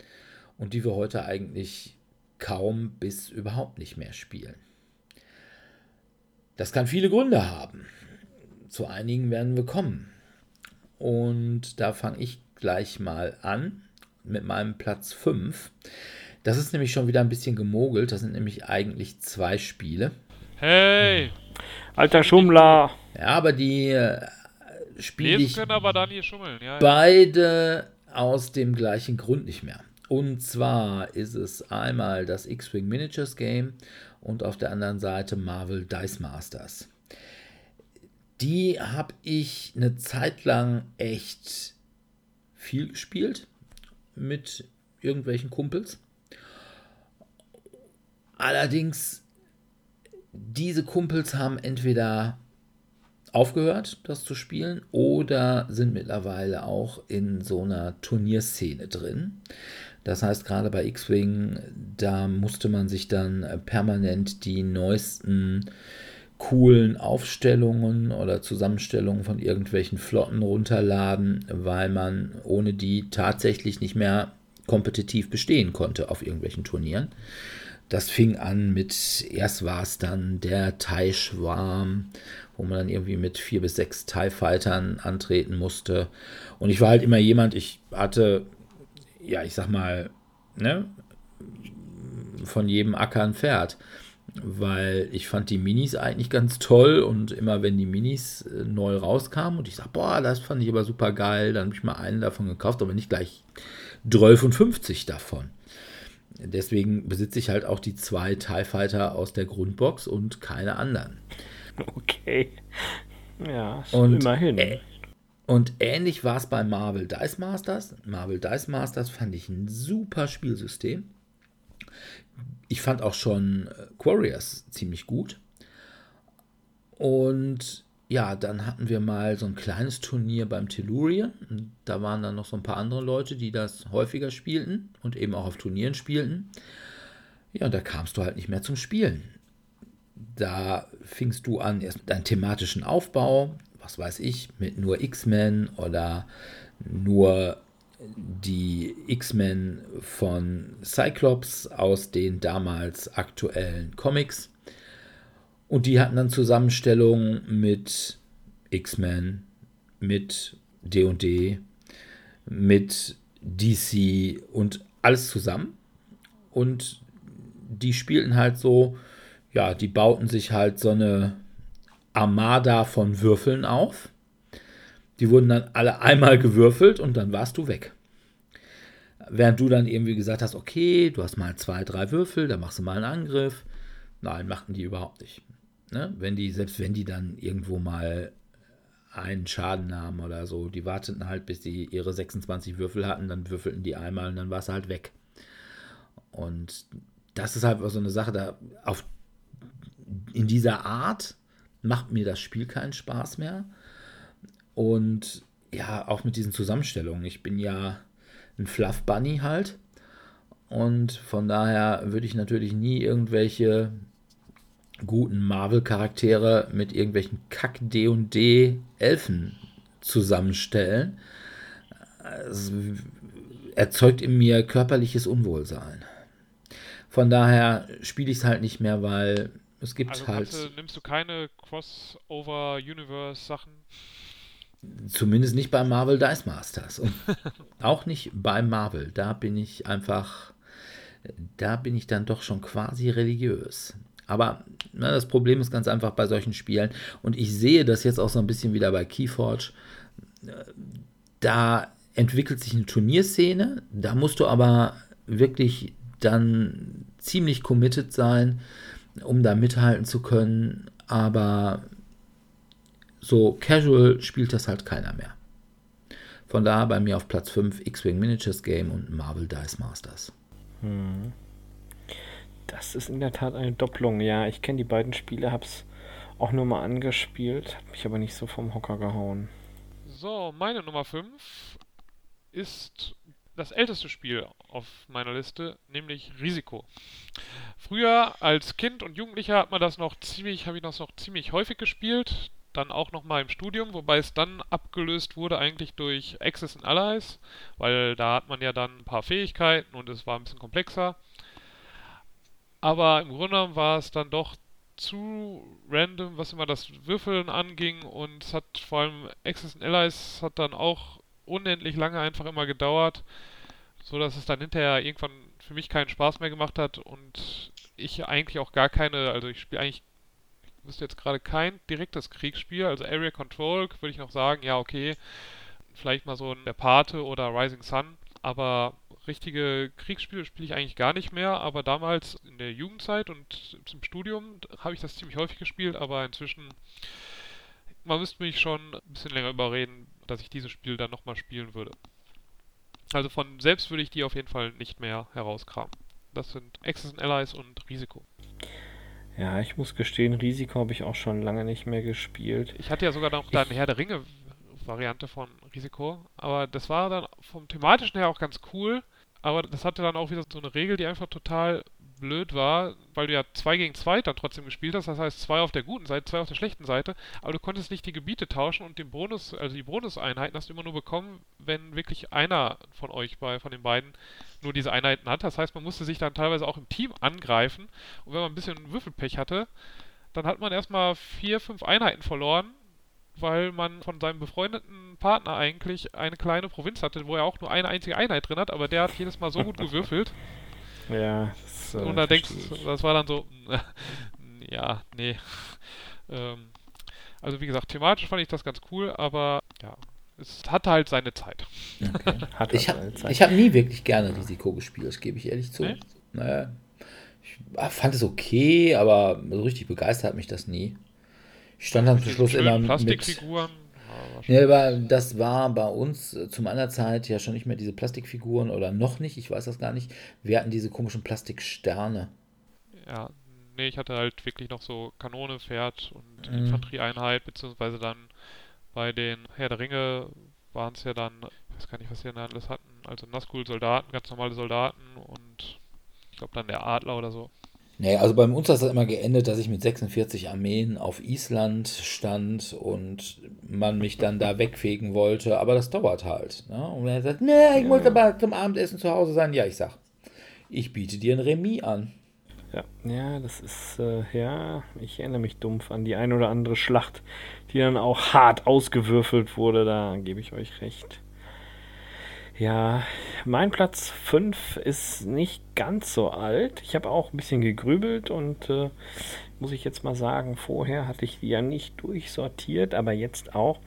C: und die wir heute eigentlich kaum bis überhaupt nicht mehr spielen. Das kann viele Gründe haben. Zu einigen werden wir kommen. Und da fange ich gleich mal an mit meinem Platz 5. Das ist nämlich schon wieder ein bisschen gemogelt. Das sind nämlich eigentlich zwei Spiele.
E: hey,
D: Alter Schummler!
C: Ja, aber die äh, spiele ich
E: können aber da nicht schummeln. Ja, ja.
C: beide aus dem gleichen Grund nicht mehr. Und zwar ist es einmal das X-Wing Miniatures Game und auf der anderen Seite Marvel Dice Masters. Die habe ich eine Zeit lang echt viel gespielt mit irgendwelchen Kumpels. Allerdings, diese Kumpels haben entweder aufgehört, das zu spielen, oder sind mittlerweile auch in so einer Turnierszene drin. Das heißt, gerade bei X-Wing, da musste man sich dann permanent die neuesten coolen Aufstellungen oder Zusammenstellungen von irgendwelchen Flotten runterladen, weil man ohne die tatsächlich nicht mehr kompetitiv bestehen konnte auf irgendwelchen Turnieren. Das fing an mit, erst war es dann der Thai-Schwarm, wo man dann irgendwie mit vier bis sechs TIE-Fightern antreten musste. Und ich war halt immer jemand, ich hatte, ja, ich sag mal, ne, von jedem Acker ein Pferd weil ich fand die Minis eigentlich ganz toll und immer wenn die Minis äh, neu rauskamen und ich sag, boah, das fand ich aber super geil, dann habe ich mal einen davon gekauft, aber nicht gleich 12 und 50 davon. Deswegen besitze ich halt auch die zwei TIE Fighter aus der Grundbox und keine anderen.
D: Okay. Ja,
C: und,
D: immerhin.
C: Äh, und ähnlich war es bei Marvel Dice Masters. Marvel Dice Masters fand ich ein super Spielsystem ich fand auch schon äh, Quarriors ziemlich gut. Und ja, dann hatten wir mal so ein kleines Turnier beim Tellurian. Da waren dann noch so ein paar andere Leute, die das häufiger spielten und eben auch auf Turnieren spielten. Ja, und da kamst du halt nicht mehr zum Spielen. Da fingst du an, erst mit deinem thematischen Aufbau, was weiß ich, mit nur X-Men oder nur die X-Men von Cyclops aus den damals aktuellen Comics. Und die hatten dann Zusammenstellungen mit X-Men, mit DD, mit DC und alles zusammen. Und die spielten halt so, ja, die bauten sich halt so eine Armada von Würfeln auf die wurden dann alle einmal gewürfelt und dann warst du weg. Während du dann irgendwie gesagt hast, okay, du hast mal zwei, drei Würfel, dann machst du mal einen Angriff. Nein, machten die überhaupt nicht. Ne? Wenn die, selbst wenn die dann irgendwo mal einen Schaden nahmen oder so, die warteten halt, bis die ihre 26 Würfel hatten, dann würfelten die einmal und dann war es halt weg. Und das ist halt so eine Sache, da auf, in dieser Art macht mir das Spiel keinen Spaß mehr. Und ja, auch mit diesen Zusammenstellungen. Ich bin ja ein Fluff Bunny halt. Und von daher würde ich natürlich nie irgendwelche guten Marvel-Charaktere mit irgendwelchen Kack-D&D-Elfen zusammenstellen. Es erzeugt in mir körperliches Unwohlsein. Von daher spiele ich es halt nicht mehr, weil es gibt
E: also
C: halt.
E: Du, nimmst du keine Crossover-Universe-Sachen?
C: Zumindest nicht bei Marvel Dice Masters. Und auch nicht bei Marvel. Da bin ich einfach, da bin ich dann doch schon quasi religiös. Aber na, das Problem ist ganz einfach bei solchen Spielen. Und ich sehe das jetzt auch so ein bisschen wieder bei Keyforge. Da entwickelt sich eine Turnierszene. Da musst du aber wirklich dann ziemlich committed sein, um da mithalten zu können. Aber so casual spielt das halt keiner mehr. Von daher bei mir auf Platz 5 X-Wing Miniatures Game und Marvel Dice Masters.
D: Hm. Das ist in der Tat eine Doppelung. Ja, ich kenne die beiden Spiele, hab's auch nur mal angespielt, hat mich aber nicht so vom Hocker gehauen.
E: So, meine Nummer 5 ist das älteste Spiel auf meiner Liste, nämlich Risiko. Früher als Kind und Jugendlicher hat man das noch ziemlich, habe ich das noch ziemlich häufig gespielt dann auch nochmal im Studium, wobei es dann abgelöst wurde eigentlich durch Access and Allies, weil da hat man ja dann ein paar Fähigkeiten und es war ein bisschen komplexer. Aber im Grunde war es dann doch zu random, was immer das Würfeln anging und es hat vor allem Access and Allies hat dann auch unendlich lange einfach immer gedauert, so dass es dann hinterher irgendwann für mich keinen Spaß mehr gemacht hat und ich eigentlich auch gar keine, also ich spiele eigentlich wüsste jetzt gerade kein direktes Kriegsspiel. Also Area Control würde ich noch sagen, ja, okay, vielleicht mal so ein Der Pate oder Rising Sun, aber richtige Kriegsspiele spiele ich eigentlich gar nicht mehr, aber damals in der Jugendzeit und zum Studium habe ich das ziemlich häufig gespielt, aber inzwischen, man müsste mich schon ein bisschen länger überreden, dass ich dieses Spiel dann nochmal spielen würde. Also von selbst würde ich die auf jeden Fall nicht mehr herauskramen. Das sind Access and Allies und Risiko.
D: Ja, ich muss gestehen, Risiko habe ich auch schon lange nicht mehr gespielt.
E: Ich hatte ja sogar noch da eine Herr der Ringe Variante von Risiko, aber das war dann vom thematischen her auch ganz cool, aber das hatte dann auch wieder so eine Regel, die einfach total blöd war, weil du ja 2 gegen 2 dann trotzdem gespielt hast, das heißt zwei auf der guten Seite, zwei auf der schlechten Seite, aber du konntest nicht die Gebiete tauschen und den Bonus, also die Bonuseinheiten hast du immer nur bekommen, wenn wirklich einer von euch bei, von den beiden nur diese Einheiten hat. Das heißt, man musste sich dann teilweise auch im Team angreifen und wenn man ein bisschen Würfelpech hatte, dann hat man erstmal vier, fünf Einheiten verloren, weil man von seinem befreundeten Partner eigentlich eine kleine Provinz hatte, wo er auch nur eine einzige Einheit drin hat, aber der hat jedes Mal so gut gewürfelt.
D: Ja, das, äh,
E: und da denkst
D: ich.
E: das war dann so, ja, nee. Ähm, also wie gesagt, thematisch fand ich das ganz cool, aber ja, es hat halt seine Zeit.
C: Okay.
D: Hat
C: Ich
D: also
C: habe hab nie wirklich gerne Risiko gespielt, das gebe ich ehrlich zu.
E: Nee?
C: Naja, ich ah, fand es okay, aber so richtig begeistert hat mich das nie. Ich stand dann zum Schluss immer mit.
E: Plastikfiguren. Ja,
C: aber das war bei uns äh, zu meiner Zeit ja schon nicht mehr diese Plastikfiguren oder noch nicht, ich weiß das gar nicht. Wir hatten diese komischen Plastiksterne.
E: Ja, nee, ich hatte halt wirklich noch so Kanone, Pferd und
C: Mhm.
E: Infanterieeinheit, beziehungsweise dann bei den Herr der Ringe waren es ja dann, ich weiß gar nicht, was die denn alles hatten, also Nazgul-Soldaten, ganz normale Soldaten und ich glaube dann der Adler oder so.
C: Nee, also bei uns hat das immer geendet, dass ich mit 46 Armeen auf Island stand und man mich dann da wegfegen wollte, aber das dauert halt. Ne? Und er sagt, nee, ich muss aber zum Abendessen zu Hause sein. Ja, ich sag, ich biete dir ein Remis an.
D: Ja, ja, das ist, äh, ja, ich erinnere mich dumpf an die ein oder andere Schlacht, die dann auch hart ausgewürfelt wurde, da gebe ich euch recht. Ja, mein Platz 5 ist nicht ganz so alt. Ich habe auch ein bisschen gegrübelt und äh, muss ich jetzt mal sagen, vorher hatte ich die ja nicht durchsortiert, aber jetzt auch.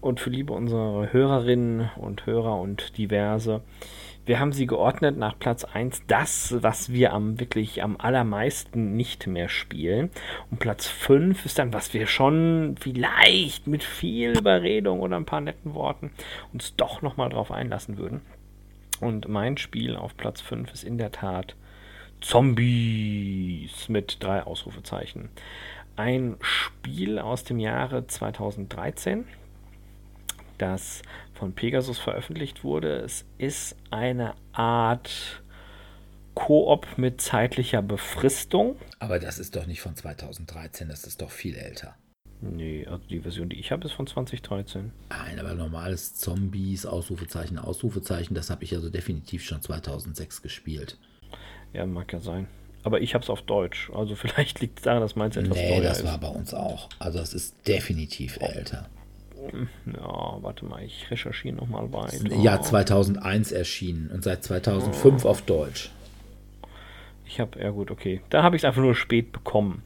D: Und für liebe unsere Hörerinnen und Hörer und diverse, wir haben sie geordnet nach Platz 1, das, was wir am wirklich am allermeisten nicht mehr spielen. Und Platz 5 ist dann, was wir schon vielleicht mit viel Überredung oder ein paar netten Worten uns doch nochmal drauf einlassen würden. Und mein Spiel auf Platz 5 ist in der Tat Zombies mit drei Ausrufezeichen. Ein Spiel aus dem Jahre 2013, das von Pegasus veröffentlicht wurde. Es ist eine Art Koop mit zeitlicher Befristung.
C: Aber das ist doch nicht von 2013, das ist doch viel älter.
D: Nee, also die Version, die ich habe, ist von 2013.
C: Nein, aber normales Zombies, Ausrufezeichen, Ausrufezeichen, das habe ich also definitiv schon 2006 gespielt.
D: Ja, mag ja sein. Aber ich habe es auf Deutsch. Also vielleicht liegt es daran, dass meins etwas
C: Nee,
D: teuer
C: das
D: ist.
C: war bei uns auch. Also das ist definitiv älter.
D: Ja, warte mal, ich recherchiere nochmal weiter.
C: Ja, 2001 erschienen und seit 2005 auf Deutsch.
D: Ich habe, ja gut, okay. Da habe ich es einfach nur spät bekommen.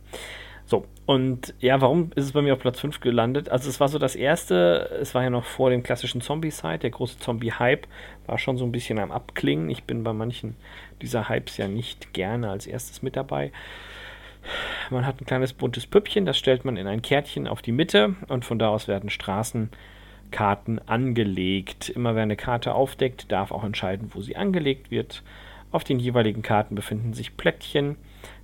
D: So, und ja, warum ist es bei mir auf Platz 5 gelandet? Also es war so das erste, es war ja noch vor dem klassischen Zombie-Side, der große Zombie-Hype war schon so ein bisschen am Abklingen. Ich bin bei manchen dieser Hypes ja nicht gerne als erstes mit dabei. Man hat ein kleines buntes Püppchen, das stellt man in ein Kärtchen auf die Mitte und von da aus werden Straßenkarten angelegt. Immer wer eine Karte aufdeckt, darf auch entscheiden, wo sie angelegt wird. Auf den jeweiligen Karten befinden sich Plättchen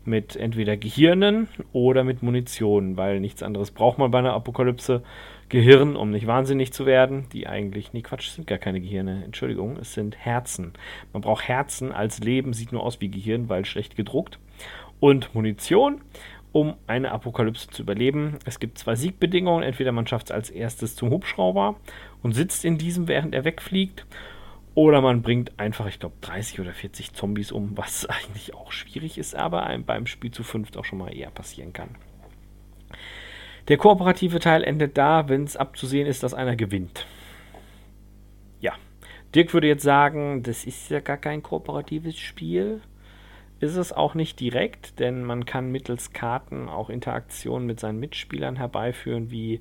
D: mit entweder Gehirnen oder mit Munition, weil nichts anderes braucht man bei einer Apokalypse. Gehirn, um nicht wahnsinnig zu werden, die eigentlich, nee Quatsch, sind gar keine Gehirne, Entschuldigung, es sind Herzen. Man braucht Herzen als Leben, sieht nur aus wie Gehirn, weil schlecht gedruckt. Und Munition, um eine Apokalypse zu überleben. Es gibt zwei Siegbedingungen, entweder man schafft es als erstes zum Hubschrauber und sitzt in diesem, während er wegfliegt, oder man bringt einfach, ich glaube, 30 oder 40 Zombies um, was eigentlich auch schwierig ist, aber einem beim Spiel zu fünft auch schon mal eher passieren kann. Der kooperative Teil endet da, wenn es abzusehen ist, dass einer gewinnt. Ja, Dirk würde jetzt sagen, das ist ja gar kein kooperatives Spiel. Ist es auch nicht direkt, denn man kann mittels Karten auch Interaktionen mit seinen Mitspielern herbeiführen, wie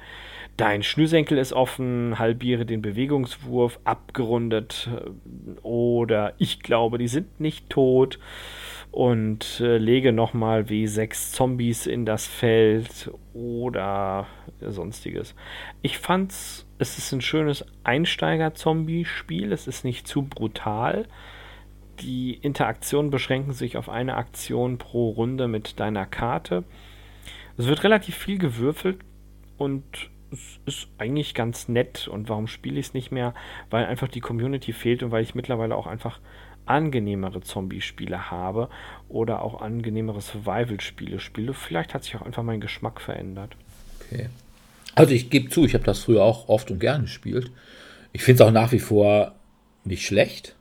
D: dein Schnürsenkel ist offen, halbiere den Bewegungswurf, abgerundet äh, oder ich glaube, die sind nicht tot und äh, lege nochmal W6 Zombies in das Feld oder sonstiges. Ich fand's, es ist ein schönes Einsteiger-Zombie-Spiel, es ist nicht zu brutal. Die Interaktionen beschränken sich auf eine Aktion pro Runde mit deiner Karte. Es wird relativ viel gewürfelt und es ist eigentlich ganz nett. Und warum spiele ich es nicht mehr? Weil einfach die Community fehlt und weil ich mittlerweile auch einfach angenehmere Zombie-Spiele habe oder auch angenehmere Survival-Spiele spiele. Vielleicht hat sich auch einfach mein Geschmack verändert.
C: Okay. Also ich gebe zu, ich habe das früher auch oft und gern gespielt. Ich finde es auch nach wie vor nicht schlecht.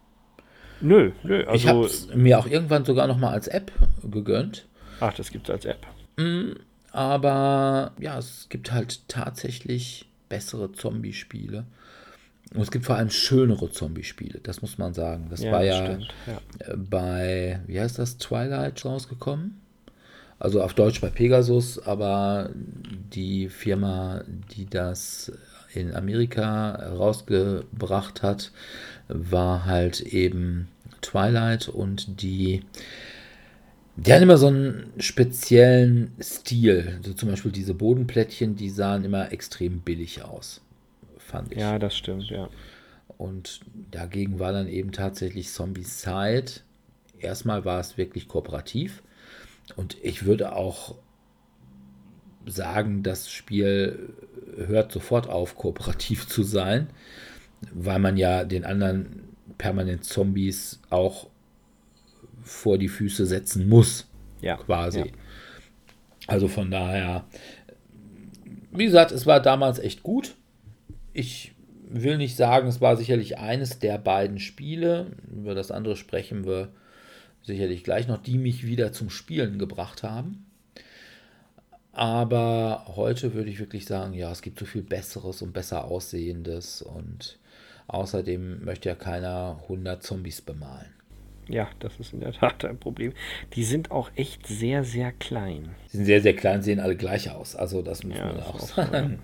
D: Nö, nö. Also,
C: ich habe es mir auch irgendwann sogar noch mal als App gegönnt.
D: Ach, das gibt es als App.
C: Aber ja, es gibt halt tatsächlich bessere Zombie-Spiele. Und es gibt vor allem schönere Zombie-Spiele, das muss man sagen. Das war ja,
D: stimmt, ja.
C: äh, bei, wie heißt das, Twilight rausgekommen? Also auf Deutsch bei Pegasus, aber die Firma, die das in Amerika rausgebracht hat, war halt eben Twilight und die, die hatten immer so einen speziellen Stil. So zum Beispiel diese Bodenplättchen, die sahen immer extrem billig aus, fand ich.
D: Ja, das stimmt, ja.
C: Und dagegen war dann eben tatsächlich Zombicide. Erstmal war es wirklich kooperativ. Und ich würde auch sagen, das Spiel hört sofort auf, kooperativ zu sein, weil man ja den anderen permanent Zombies auch vor die Füße setzen muss,
D: Ja,
C: quasi.
D: Ja.
C: Also von daher, wie gesagt, es war damals echt gut. Ich will nicht sagen, es war sicherlich eines der beiden Spiele. Über das andere sprechen wir sicherlich gleich noch, die mich wieder zum Spielen gebracht haben. Aber heute würde ich wirklich sagen, ja, es gibt so viel Besseres und besser aussehendes und außerdem möchte ja keiner 100 Zombies bemalen.
D: Ja, das ist in der Tat ein Problem. Die sind auch echt sehr, sehr klein.
C: Die sind sehr, sehr klein, sehen alle gleich aus. Also das muss
D: Ja,
C: man
D: das
C: auch sagen.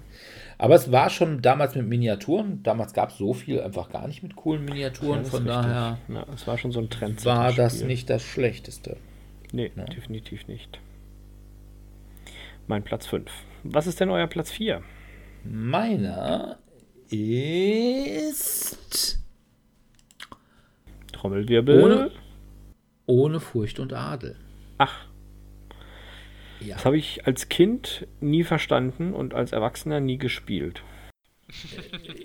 C: Aber es war schon damals mit Miniaturen. Damals gab es so viel einfach gar nicht mit coolen Miniaturen.
D: Ja,
C: Von
D: richtig.
C: daher
D: Ja, es war schon so ein Trend.
C: war das nicht das Schlechteste.
D: Nee,
C: Ja.
D: definitiv nicht. Mein Platz 5. Was ist denn euer Platz 4?
C: Meiner ist
D: Trommelwirbel.
C: Ohne- ohne Furcht und Adel.
D: Ach,
C: Ja.
D: das habe ich als Kind nie verstanden und als Erwachsener nie gespielt.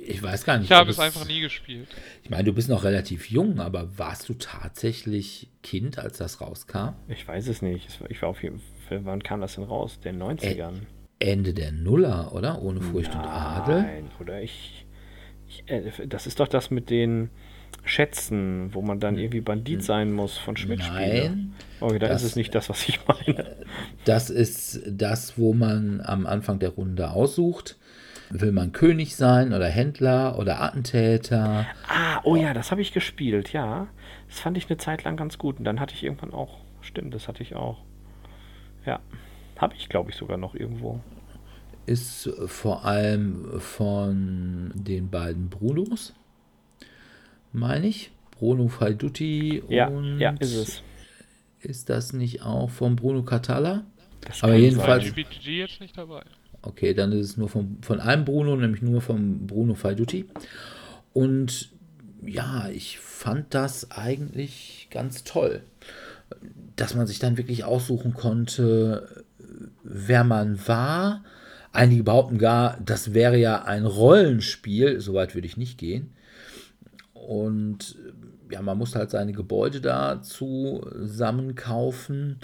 C: Ich weiß gar nicht.
E: Ich habe es einfach nie gespielt.
C: Ich meine, du bist noch relativ jung, aber warst du tatsächlich Kind, als das rauskam?
D: Ich weiß es nicht. Ich war auf jeden Fall, wann kam das denn raus? Den 90ern.
C: Ende der Nuller, oder? Ohne Furcht und Adel?
D: Nein, oder ich, ich äh, das ist doch das mit den Schätzen, wo man dann irgendwie Bandit sein muss von Schmidt
C: Nein,
D: Okay, dann
C: das-
D: ist es nicht das, was ich meine.
C: das ist das, wo man am Anfang der Runde aussucht. Will man König sein oder Händler oder Attentäter?
D: Ah, oh ja, das habe ich gespielt, ja. Das fand ich eine Zeit lang ganz gut. Und dann hatte ich irgendwann auch, stimmt, das hatte ich auch. Ja, habe ich, glaube ich, sogar noch irgendwo.
C: Ist vor allem von den beiden Brunos, meine ich. Bruno Faiduti
D: Ja,
C: und
D: ja, ist es.
C: ist das nicht auch von Bruno Catala?
D: Das
C: Aber jedenfalls-
D: sein.
E: GPG jetzt nicht dabei.
C: Okay, dann ist es nur von, von einem Bruno, nämlich nur von Bruno Faiduti. Und ja, ich fand das eigentlich ganz toll, dass man sich dann wirklich aussuchen konnte, wer man war. Einige behaupten gar, das wäre ja ein Rollenspiel, soweit würde ich nicht gehen. Und ja, man musste halt seine Gebäude da zusammenkaufen.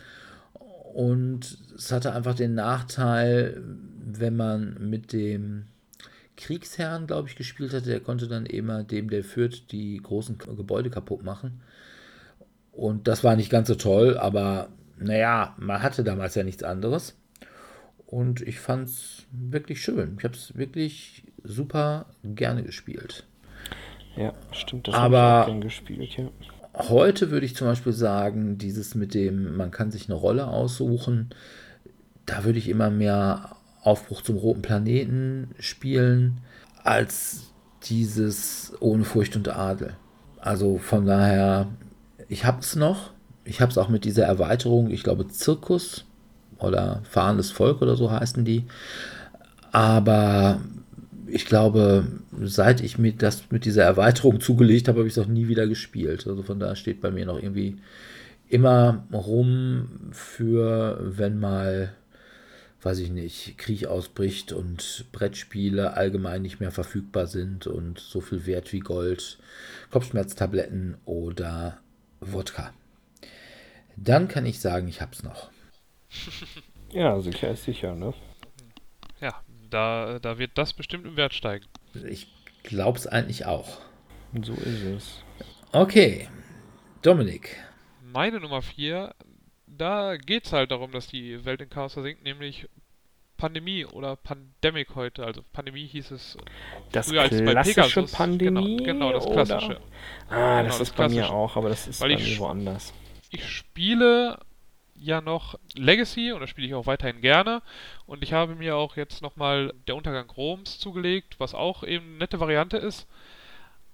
C: Und es hatte einfach den Nachteil, wenn man mit dem Kriegsherrn, glaube ich, gespielt hatte, der konnte dann immer dem, der führt, die großen Gebäude kaputt machen. Und das war nicht ganz so toll, aber naja, man hatte damals ja nichts anderes. Und ich fand es wirklich schön. Ich habe es wirklich super gerne gespielt.
D: Ja, stimmt, das
C: Aber-
D: habe ich auch gern gespielt, ja.
C: Heute würde ich zum Beispiel sagen, dieses mit dem, man kann sich eine Rolle aussuchen, da würde ich immer mehr Aufbruch zum roten Planeten spielen, als dieses ohne Furcht und Adel. Also von daher, ich habe es noch. Ich habe es auch mit dieser Erweiterung, ich glaube Zirkus oder Fahrendes Volk oder so heißen die. Aber ich glaube, seit ich mir das mit dieser Erweiterung zugelegt habe, habe ich es auch nie wieder gespielt. Also von daher steht bei mir noch irgendwie immer rum für, wenn mal, weiß ich nicht, Krieg ausbricht und Brettspiele allgemein nicht mehr verfügbar sind und so viel wert wie Gold, Kopfschmerztabletten oder Wodka. Dann kann ich sagen, ich hab's noch.
D: Ja, sicher ist sicher, ne?
E: Ja, da, da wird das bestimmt im Wert steigen.
C: Ich glaub's eigentlich auch.
D: So ist es.
C: Okay, Dominik.
E: Meine Nummer 4, da geht es halt darum, dass die Welt in Chaos versinkt, nämlich Pandemie oder Pandemic heute. Also Pandemie hieß es
D: Das
E: früher als bei
D: klassische
E: Pegasus.
D: Pandemie?
E: Genau, genau das
D: oder?
E: klassische.
D: Ah,
E: Genau,
D: das
E: das
D: ist bei mir
E: Klassische.
D: auch, aber das ist
E: Weil
D: bei mir woanders.
E: Ich spiele ja noch Legacy und das spiele ich auch weiterhin gerne. Und ich habe mir auch jetzt nochmal der Untergang Roms zugelegt, was auch eben eine nette Variante ist.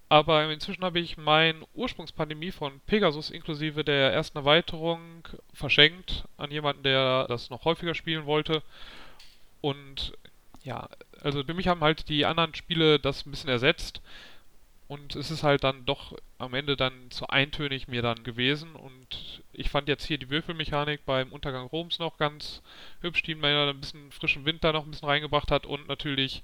E: Aber inzwischen habe ich mein Ursprungspandemie von Pegasus inklusive der ersten Erweiterung verschenkt an jemanden, der das noch häufiger spielen wollte. Und ja, also für mich haben halt die anderen Spiele das ein bisschen ersetzt. Und es ist halt dann doch am Ende dann zu eintönig mir dann gewesen. Und ich fand jetzt hier die Würfelmechanik beim Untergang Roms noch ganz hübsch, die mir ein bisschen frischen Wind da noch ein bisschen reingebracht hat. Und natürlich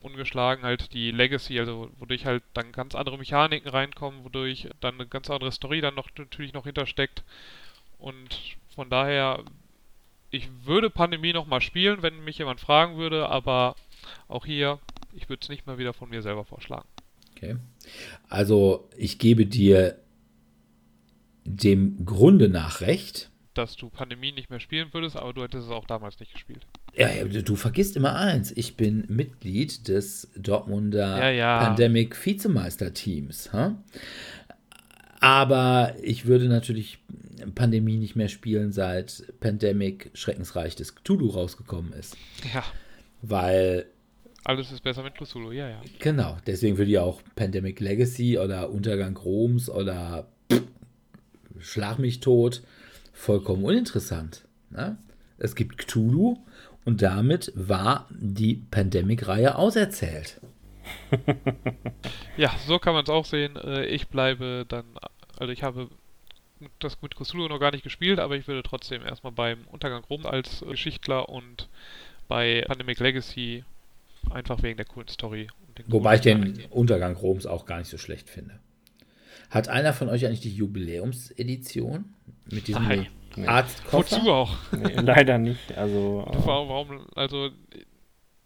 E: ungeschlagen halt die Legacy, also wodurch halt dann ganz andere Mechaniken reinkommen, wodurch dann eine ganz andere Story dann noch natürlich noch hintersteckt. Und von daher, ich würde Pandemie nochmal spielen, wenn mich jemand fragen würde, aber auch hier, ich würde es nicht mal wieder von mir selber vorschlagen.
C: Okay. Also ich gebe dir dem Grunde nach recht.
E: dass du Pandemie nicht mehr spielen würdest, aber du hättest es auch damals nicht gespielt.
C: Ja, ja, du vergisst immer eins. Ich bin Mitglied des Dortmunder
E: Ja, ja.
C: Pandemic Vizemeisterteams. Ha? Aber ich würde natürlich Pandemie nicht mehr spielen, seit Pandemic Schreckensreich des Cthulhu rausgekommen ist.
E: Ja,
C: Weil,
E: alles ist besser mit Cthulhu, ja, ja.
C: genau, deswegen würde ich auch Pandemic Legacy oder Untergang Roms oder pff, Schlag mich tot vollkommen uninteressant. Ne? Es gibt Cthulhu und damit war die Pandemic-Reihe auserzählt.
E: Ja, so kann man es auch sehen. Äh, Ich bleibe dann, also ich habe das mit Cthulhu noch gar nicht gespielt, aber ich würde trotzdem erstmal beim Untergang Rom als Geschichtler und bei Pandemic Legacy einfach wegen der coolen Story. Und den
C: Wobei ich den. Untergang Roms auch gar nicht so schlecht finde. Hat einer von euch eigentlich die Jubiläumsedition mit diesem
E: Nein.
C: Arztkoffer?
E: Wozu auch?
D: Nee, leider nicht. Also, äh,
E: Warum, warum, also,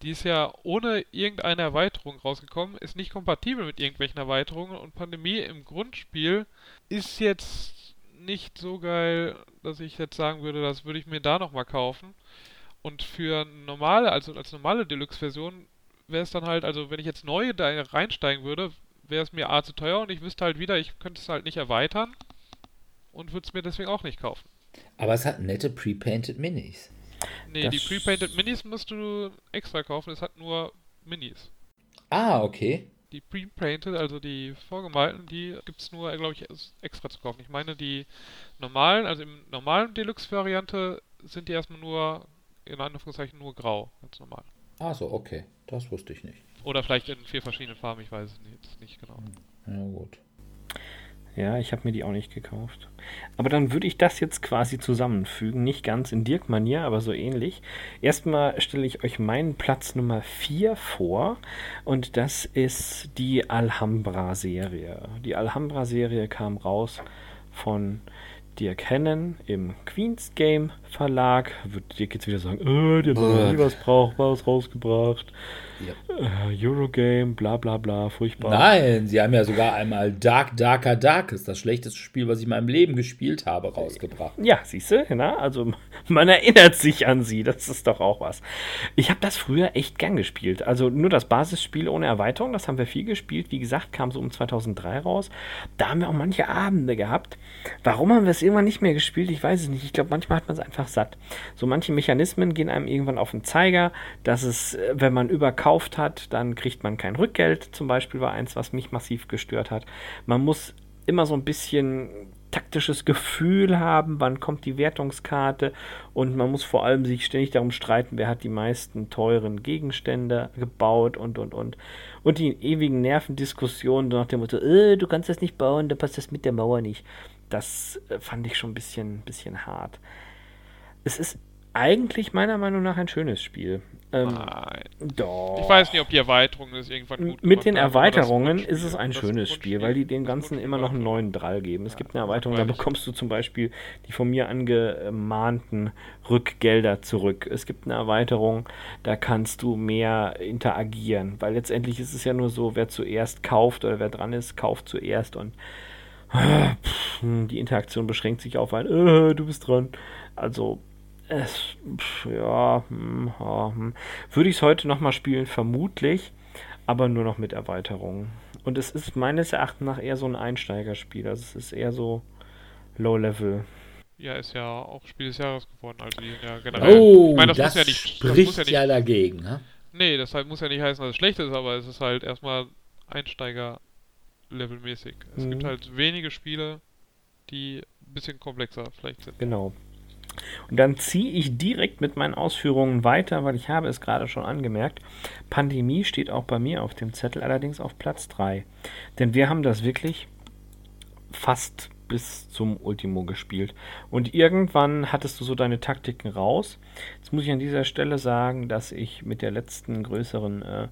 E: die ist ja ohne irgendeine Erweiterung rausgekommen, ist nicht kompatibel mit irgendwelchen Erweiterungen und Pandemie im Grundspiel ist jetzt nicht so geil, dass ich jetzt sagen würde, das würde ich mir da nochmal kaufen. Und für normale, also als normale Deluxe-Version wäre es dann halt, also wenn ich jetzt neu da reinsteigen würde, wäre es mir A zu teuer und ich wüsste halt wieder, ich könnte es halt nicht erweitern und würde es mir deswegen auch nicht kaufen.
C: Aber es hat nette pre-painted Minis.
E: Nee,
D: Das-
E: die Pre-Painted Minis musst du extra kaufen, es hat nur Minis.
C: Ah, okay.
E: Die Pre-Painted, also die vorgemalten, die gibt es nur, glaube ich, extra zu kaufen. Ich meine, die normalen, also im normalen Deluxe-Variante sind die erstmal nur, in Anführungszeichen, nur grau, ganz normal.
C: Ah, so, okay. Das wusste ich nicht.
E: Oder vielleicht in vier verschiedenen Farben, ich weiß es jetzt nicht genau.
C: Ja, gut.
D: Ja, ich habe mir die auch nicht gekauft. Aber dann würde ich das jetzt quasi zusammenfügen. Nicht ganz in Dirk-Manier, aber so ähnlich. Erstmal stelle ich euch meinen Platz Nummer 4 vor. Und das ist die Alhambra-Serie. Die Alhambra-Serie kam raus von Dirk Hennen im Queen's Game Verlag. Wird Dirk jetzt wieder sagen, äh, die haben nie was Brauchbares rausgebracht. Äh, Eurogame, bla bla bla, furchtbar.
C: Nein, sie haben ja sogar einmal Dark Darker Darkest, das schlechteste Spiel, was ich in meinem Leben gespielt habe, rausgebracht.
D: Ja, siehst du, na, also man erinnert sich an sie, das ist doch auch was. Ich habe das früher echt gern gespielt. Also nur das Basisspiel ohne Erweiterung, das haben wir viel gespielt. Wie gesagt, kam so um 2003 raus. Da haben wir auch manche Abende gehabt. Warum haben wir es irgendwann nicht mehr gespielt? Ich weiß es nicht. Ich glaube, manchmal hat man es einfach satt. So manche Mechanismen gehen einem irgendwann auf den Zeiger, dass es, äh, wenn man überkauft hat, dann kriegt man kein Rückgeld. Zum Beispiel war eins, was mich massiv gestört hat. Man muss immer so ein bisschen taktisches Gefühl haben, wann kommt die Wertungskarte und man muss vor allem sich ständig darum streiten, wer hat die meisten teuren Gegenstände gebaut und und und. Und die ewigen Nervendiskussionen nach dem Motto, äh, du kannst das nicht bauen, da passt das mit der Mauer nicht. Das äh, fand ich schon ein bisschen, bisschen hart. Es ist eigentlich meiner Meinung nach ein schönes Spiel. Ähm,
E: Nein.
D: doch.
E: Ich weiß nicht, ob die Erweiterungen es irgendwann gut
D: Mit den
E: das
D: Erweiterungen ist es ein
E: das
D: schönes Spiel, weil die den
E: das
D: ganzen immer noch einen neuen Drall geben. Es
E: Ja,
D: gibt eine Erweiterung, da bekommst du zum Beispiel die von mir angemahnten Rückgelder zurück. Es gibt eine Erweiterung, da kannst du mehr interagieren, weil letztendlich ist es ja nur so, wer zuerst kauft oder wer dran ist, kauft zuerst und äh, pff, die Interaktion beschränkt sich auf ein, äh, du bist dran. Also, es, pff, ja, hm, ja, hm. würde ich es heute nochmal spielen, vermutlich, aber nur noch mit Erweiterungen. Und es ist meines Erachtens nach eher so ein Einsteigerspiel. Also es ist eher so Low-Level.
E: Ja, ist ja auch Spiel des Jahres geworden. Also ja generell.
C: Oh,
E: ich meine, das,
C: das,
E: muss ja nicht. Das
C: spricht
E: muss ja
C: ja,
E: nicht
C: dagegen. Ne?
E: nee, das halt muss ja nicht heißen, dass es schlecht ist, aber es ist halt erstmal Einsteiger-Levelmäßig. Es gibt
D: Mhm.
E: halt wenige Spiele, die ein bisschen komplexer vielleicht sind.
D: Genau. Und dann ziehe ich direkt mit meinen Ausführungen weiter, weil ich habe es gerade schon angemerkt. Pandemie steht auch bei mir auf dem Zettel, allerdings auf Platz 3. Denn wir haben das wirklich fast bis zum Ultimo gespielt. Und irgendwann hattest du so deine Taktiken raus. Jetzt muss ich an dieser Stelle sagen, dass ich mit der letzten größeren äh,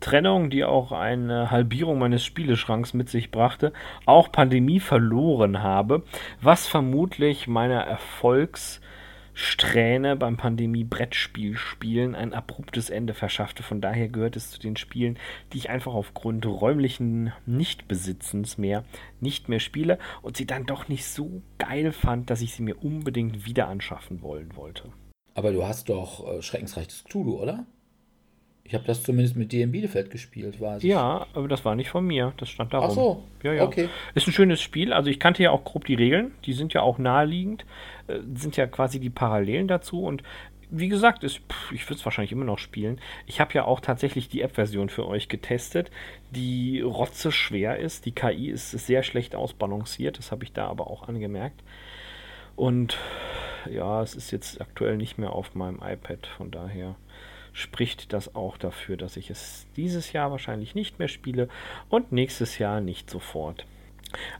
D: Trennung, die auch eine Halbierung meines Spieleschranks mit sich brachte, auch Pandemie verloren habe, was vermutlich meiner Erfolgssträhne beim Pandemie-Brettspiel-Spielen ein abruptes Ende verschaffte. Von daher gehört es zu den Spielen, die ich einfach aufgrund räumlichen Nichtbesitzens mehr nicht mehr spiele und sie dann doch nicht so geil fand, dass ich sie mir unbedingt wieder anschaffen wollen wollte.
C: Aber du hast doch äh, Schreckensreich des Cthulhu, oder? Ich habe das zumindest mit dir in Bielefeld gespielt, weiß ich.
D: Ja, aber das war nicht von mir, das stand darum.
C: Ach so,
D: Ja, ja.
C: okay.
D: Ist ein schönes Spiel. Also ich kannte ja auch grob die Regeln. Die sind ja auch naheliegend. Äh, sind ja quasi die Parallelen dazu. Und wie gesagt, ist, pff, ich würde es wahrscheinlich immer noch spielen. Ich habe ja auch tatsächlich die App-Version für euch getestet, die rotze schwer ist. Die KI ist sehr schlecht ausbalanciert. Das habe ich da aber auch angemerkt. Und ja, es ist jetzt aktuell nicht mehr auf meinem iPad. Von daher spricht das auch dafür, dass ich es dieses Jahr wahrscheinlich nicht mehr spiele und nächstes Jahr nicht sofort.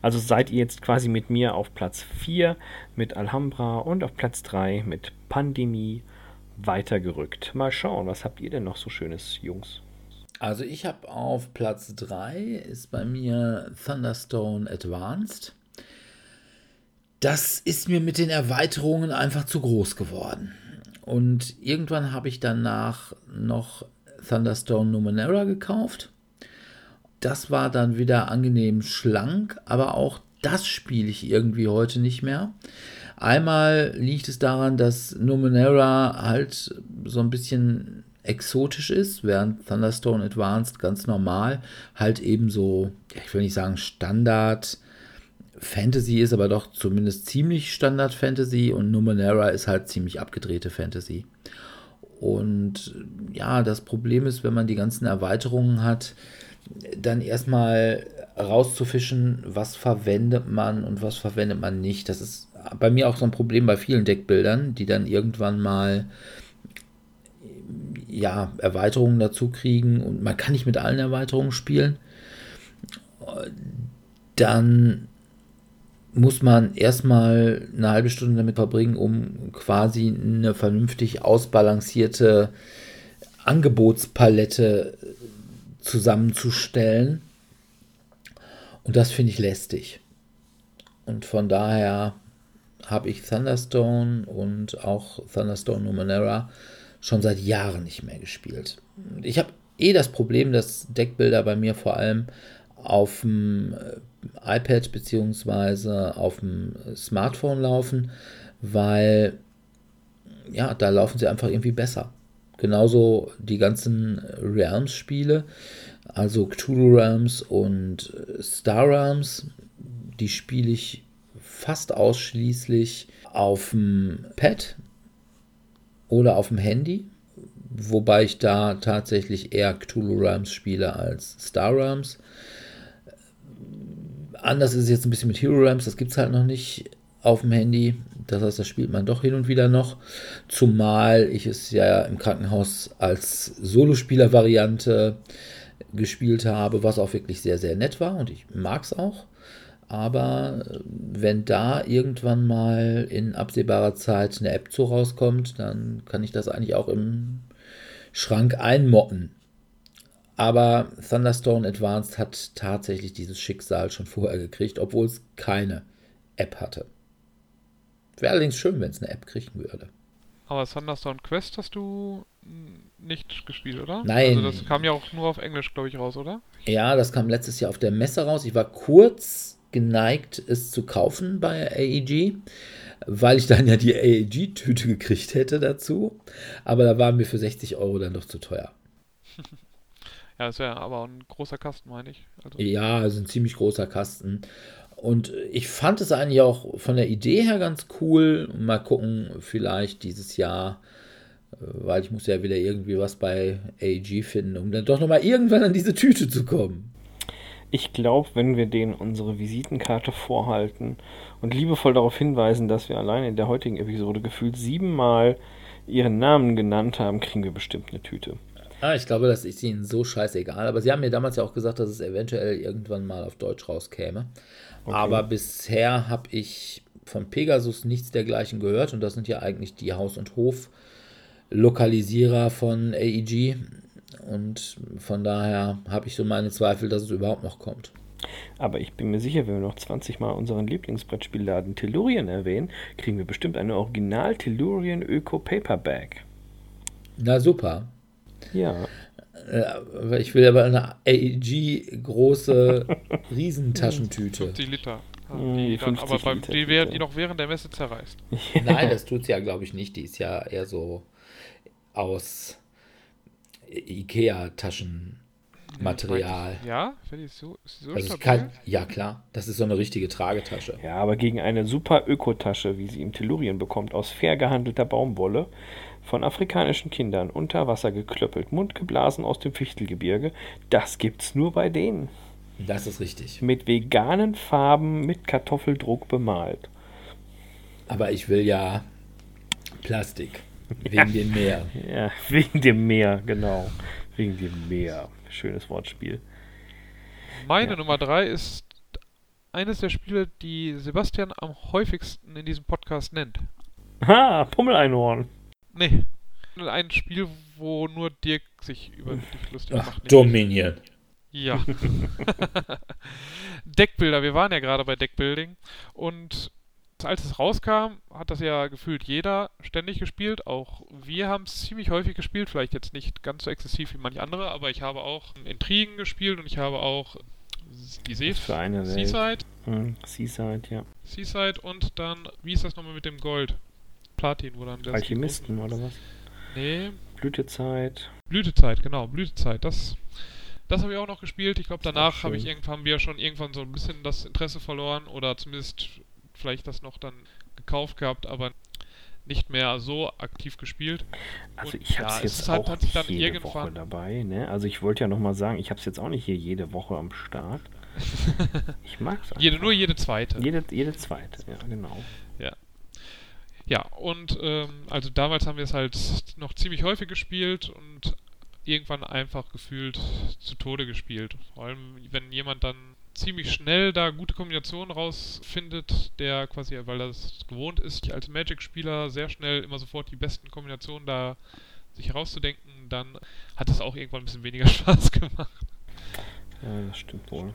D: Also seid ihr jetzt quasi mit mir auf Platz 4 mit Alhambra und auf Platz 3 mit Pandemie weitergerückt. Mal schauen, was habt ihr denn noch so schönes, Jungs?
C: Also ich habe auf Platz 3 ist bei mir Thunderstone Advanced. Das ist mir mit den Erweiterungen einfach zu groß geworden. Und irgendwann habe ich danach noch Thunderstone Numenera gekauft. Das war dann wieder angenehm schlank, aber auch das spiele ich irgendwie heute nicht mehr. Einmal liegt es daran, dass Numenera halt so ein bisschen exotisch ist, während Thunderstone Advanced ganz normal halt eben so, ich will nicht sagen Standard Fantasy ist, aber doch zumindest ziemlich Standard Fantasy und Numenera ist halt ziemlich abgedrehte Fantasy. Und ja, das Problem ist, wenn man die ganzen Erweiterungen hat, dann erstmal rauszufischen, was verwendet man und was verwendet man nicht. Das ist bei mir auch so ein Problem bei vielen Deckbildern, die dann irgendwann mal ja, Erweiterungen dazu kriegen und man kann nicht mit allen Erweiterungen spielen. Dann muss man erstmal eine halbe Stunde damit verbringen, um quasi eine vernünftig ausbalancierte Angebotspalette zusammenzustellen. Und das finde ich lästig. Und von daher habe ich Thunderstone und auch Thunderstone Numenera schon seit Jahren nicht mehr gespielt. Ich habe eh das Problem, dass Deckbilder bei mir vor allem auf dem iPad bzw. auf dem Smartphone laufen, weil ja, da laufen sie einfach irgendwie besser. Genauso die ganzen Realms-Spiele, also Cthulhu Realms und Star Realms, die spiele ich fast ausschließlich auf dem Pad oder auf dem Handy, wobei ich da tatsächlich eher Cthulhu Realms spiele als Star Realms. Anders ist es jetzt ein bisschen mit Hero Realms, das gibt es halt noch nicht auf dem Handy. Das heißt, das spielt man doch hin und wieder noch. Zumal ich es ja im Krankenhaus als Solospieler-Variante gespielt habe, was auch wirklich sehr, sehr nett war und ich mag es auch. aber äh, wenn da irgendwann mal in absehbarer Zeit eine App zu rauskommt, dann kann ich das eigentlich auch im Schrank einmotten. Aber Thunderstone Advanced hat tatsächlich dieses Schicksal schon vorher gekriegt, obwohl es keine App hatte. Wäre allerdings schön, wenn es eine App kriegen würde.
E: Aber Thunderstone Quest hast du nicht gespielt, oder?
C: Nein.
E: Also das kam ja auch nur auf Englisch, glaube ich, raus, oder?
C: Ja, das kam letztes Jahr auf der Messe raus. Ich war kurz geneigt, es zu kaufen bei AEG, weil ich dann ja die AEG-Tüte gekriegt hätte dazu. Aber da war mir für 60 Euro dann doch zu teuer.
E: ja, ist ja aber ein großer Kasten, meine ich.
C: Also. Ja, also ein ziemlich großer Kasten. Und ich fand es eigentlich auch von der Idee her ganz cool. Mal gucken, vielleicht dieses Jahr, äh, weil ich muss ja wieder irgendwie was bei AEG finden, um dann doch nochmal irgendwann an diese Tüte zu kommen.
D: Ich glaube, wenn wir denen unsere Visitenkarte vorhalten und liebevoll darauf hinweisen, dass wir allein in der heutigen Episode gefühlt siebenmal ihren Namen genannt haben, kriegen wir bestimmt eine Tüte.
C: Ah, ich glaube, das ist ihnen so scheißegal. Aber sie haben mir damals ja auch gesagt, dass es eventuell irgendwann mal auf Deutsch rauskäme. Okay. Aber bisher habe ich von Pegasus nichts dergleichen gehört. Und das sind ja eigentlich die Haus- und Hof-Lokalisierer von AEG. Und von daher habe ich so meine Zweifel, dass es überhaupt noch kommt.
D: Aber ich bin mir sicher, wenn wir noch 20 Mal unseren Lieblingsbrettspielladen Tellurien erwähnen, kriegen wir bestimmt eine Original Tellurien Öko Paperback.
C: Na super.
D: Ja.
C: Äh, ich will aber eine AEG große Riesentaschentüte.
E: 50 Liter. Die dann, aber beim, Liter, die werden die noch während der Messe zerreißt.
C: Nein, das tut sie ja, glaube ich, nicht. Die ist ja eher so aus Ikea-Taschenmaterial.
E: Ja, finde ich so, so
C: also kann, Ja, klar. Das ist so eine richtige Tragetasche.
D: Ja, aber gegen eine super Ökotasche, wie sie im Tellurien bekommt, aus fair gehandelter Baumwolle, von afrikanischen Kindern unter Wasser geklöppelt, mundgeblasen aus dem Fichtelgebirge, das gibt's nur bei denen.
C: Das ist richtig.
D: Mit veganen Farben mit Kartoffeldruck bemalt.
C: Aber ich will ja Plastik. Wegen ja. dem Meer.
D: Ja, wegen dem Meer, genau. Wegen dem Meer. Schönes Wortspiel.
E: Meine ja. Nummer drei ist eines der Spiele, die Sebastian am häufigsten in diesem Podcast nennt.
D: Ha, Pummeleinhorn.
E: Nee. Ein Spiel, wo nur Dirk sich über dich lustig
C: Ach, macht. Dominion.
E: Ja. Deckbilder, wir waren ja gerade bei Deckbuilding und als es rauskam, hat das ja gefühlt jeder ständig gespielt. Auch wir haben es ziemlich häufig gespielt, vielleicht jetzt nicht ganz so exzessiv wie manche andere, aber ich habe auch Intrigen gespielt und ich habe auch die See
D: für eine
E: Seaside.
D: Seaside, ja.
E: Seaside und dann, wie ist das nochmal mit dem Gold? Platin, wo dann
D: der Alchemisten oder was?
E: Nee.
D: Blütezeit.
E: Blütezeit, genau, Blütezeit. Das, das habe ich auch noch gespielt. Ich glaube, danach habe ich irgendwann, haben wir schon irgendwann so ein bisschen das Interesse verloren oder zumindest vielleicht das noch dann gekauft gehabt, aber nicht mehr so aktiv gespielt.
D: Also ich habe ja, es jetzt halt, auch nicht jede Woche dabei. Ne? Also ich wollte ja noch mal sagen, ich habe es jetzt auch nicht hier jede Woche am Start. ich mag es
E: jede, Nur jede zweite.
D: Jede, jede zweite, ja genau.
E: Ja. Ja, und ähm, also damals haben wir es halt noch ziemlich häufig gespielt und irgendwann einfach gefühlt zu Tode gespielt. Vor allem, wenn jemand dann ziemlich schnell da gute Kombinationen rausfindet, der quasi, weil das gewohnt ist, als Magic-Spieler sehr schnell immer sofort die besten Kombinationen da sich herauszudenken, dann hat es auch irgendwann ein bisschen weniger Spaß gemacht.
D: Ja, das stimmt wohl.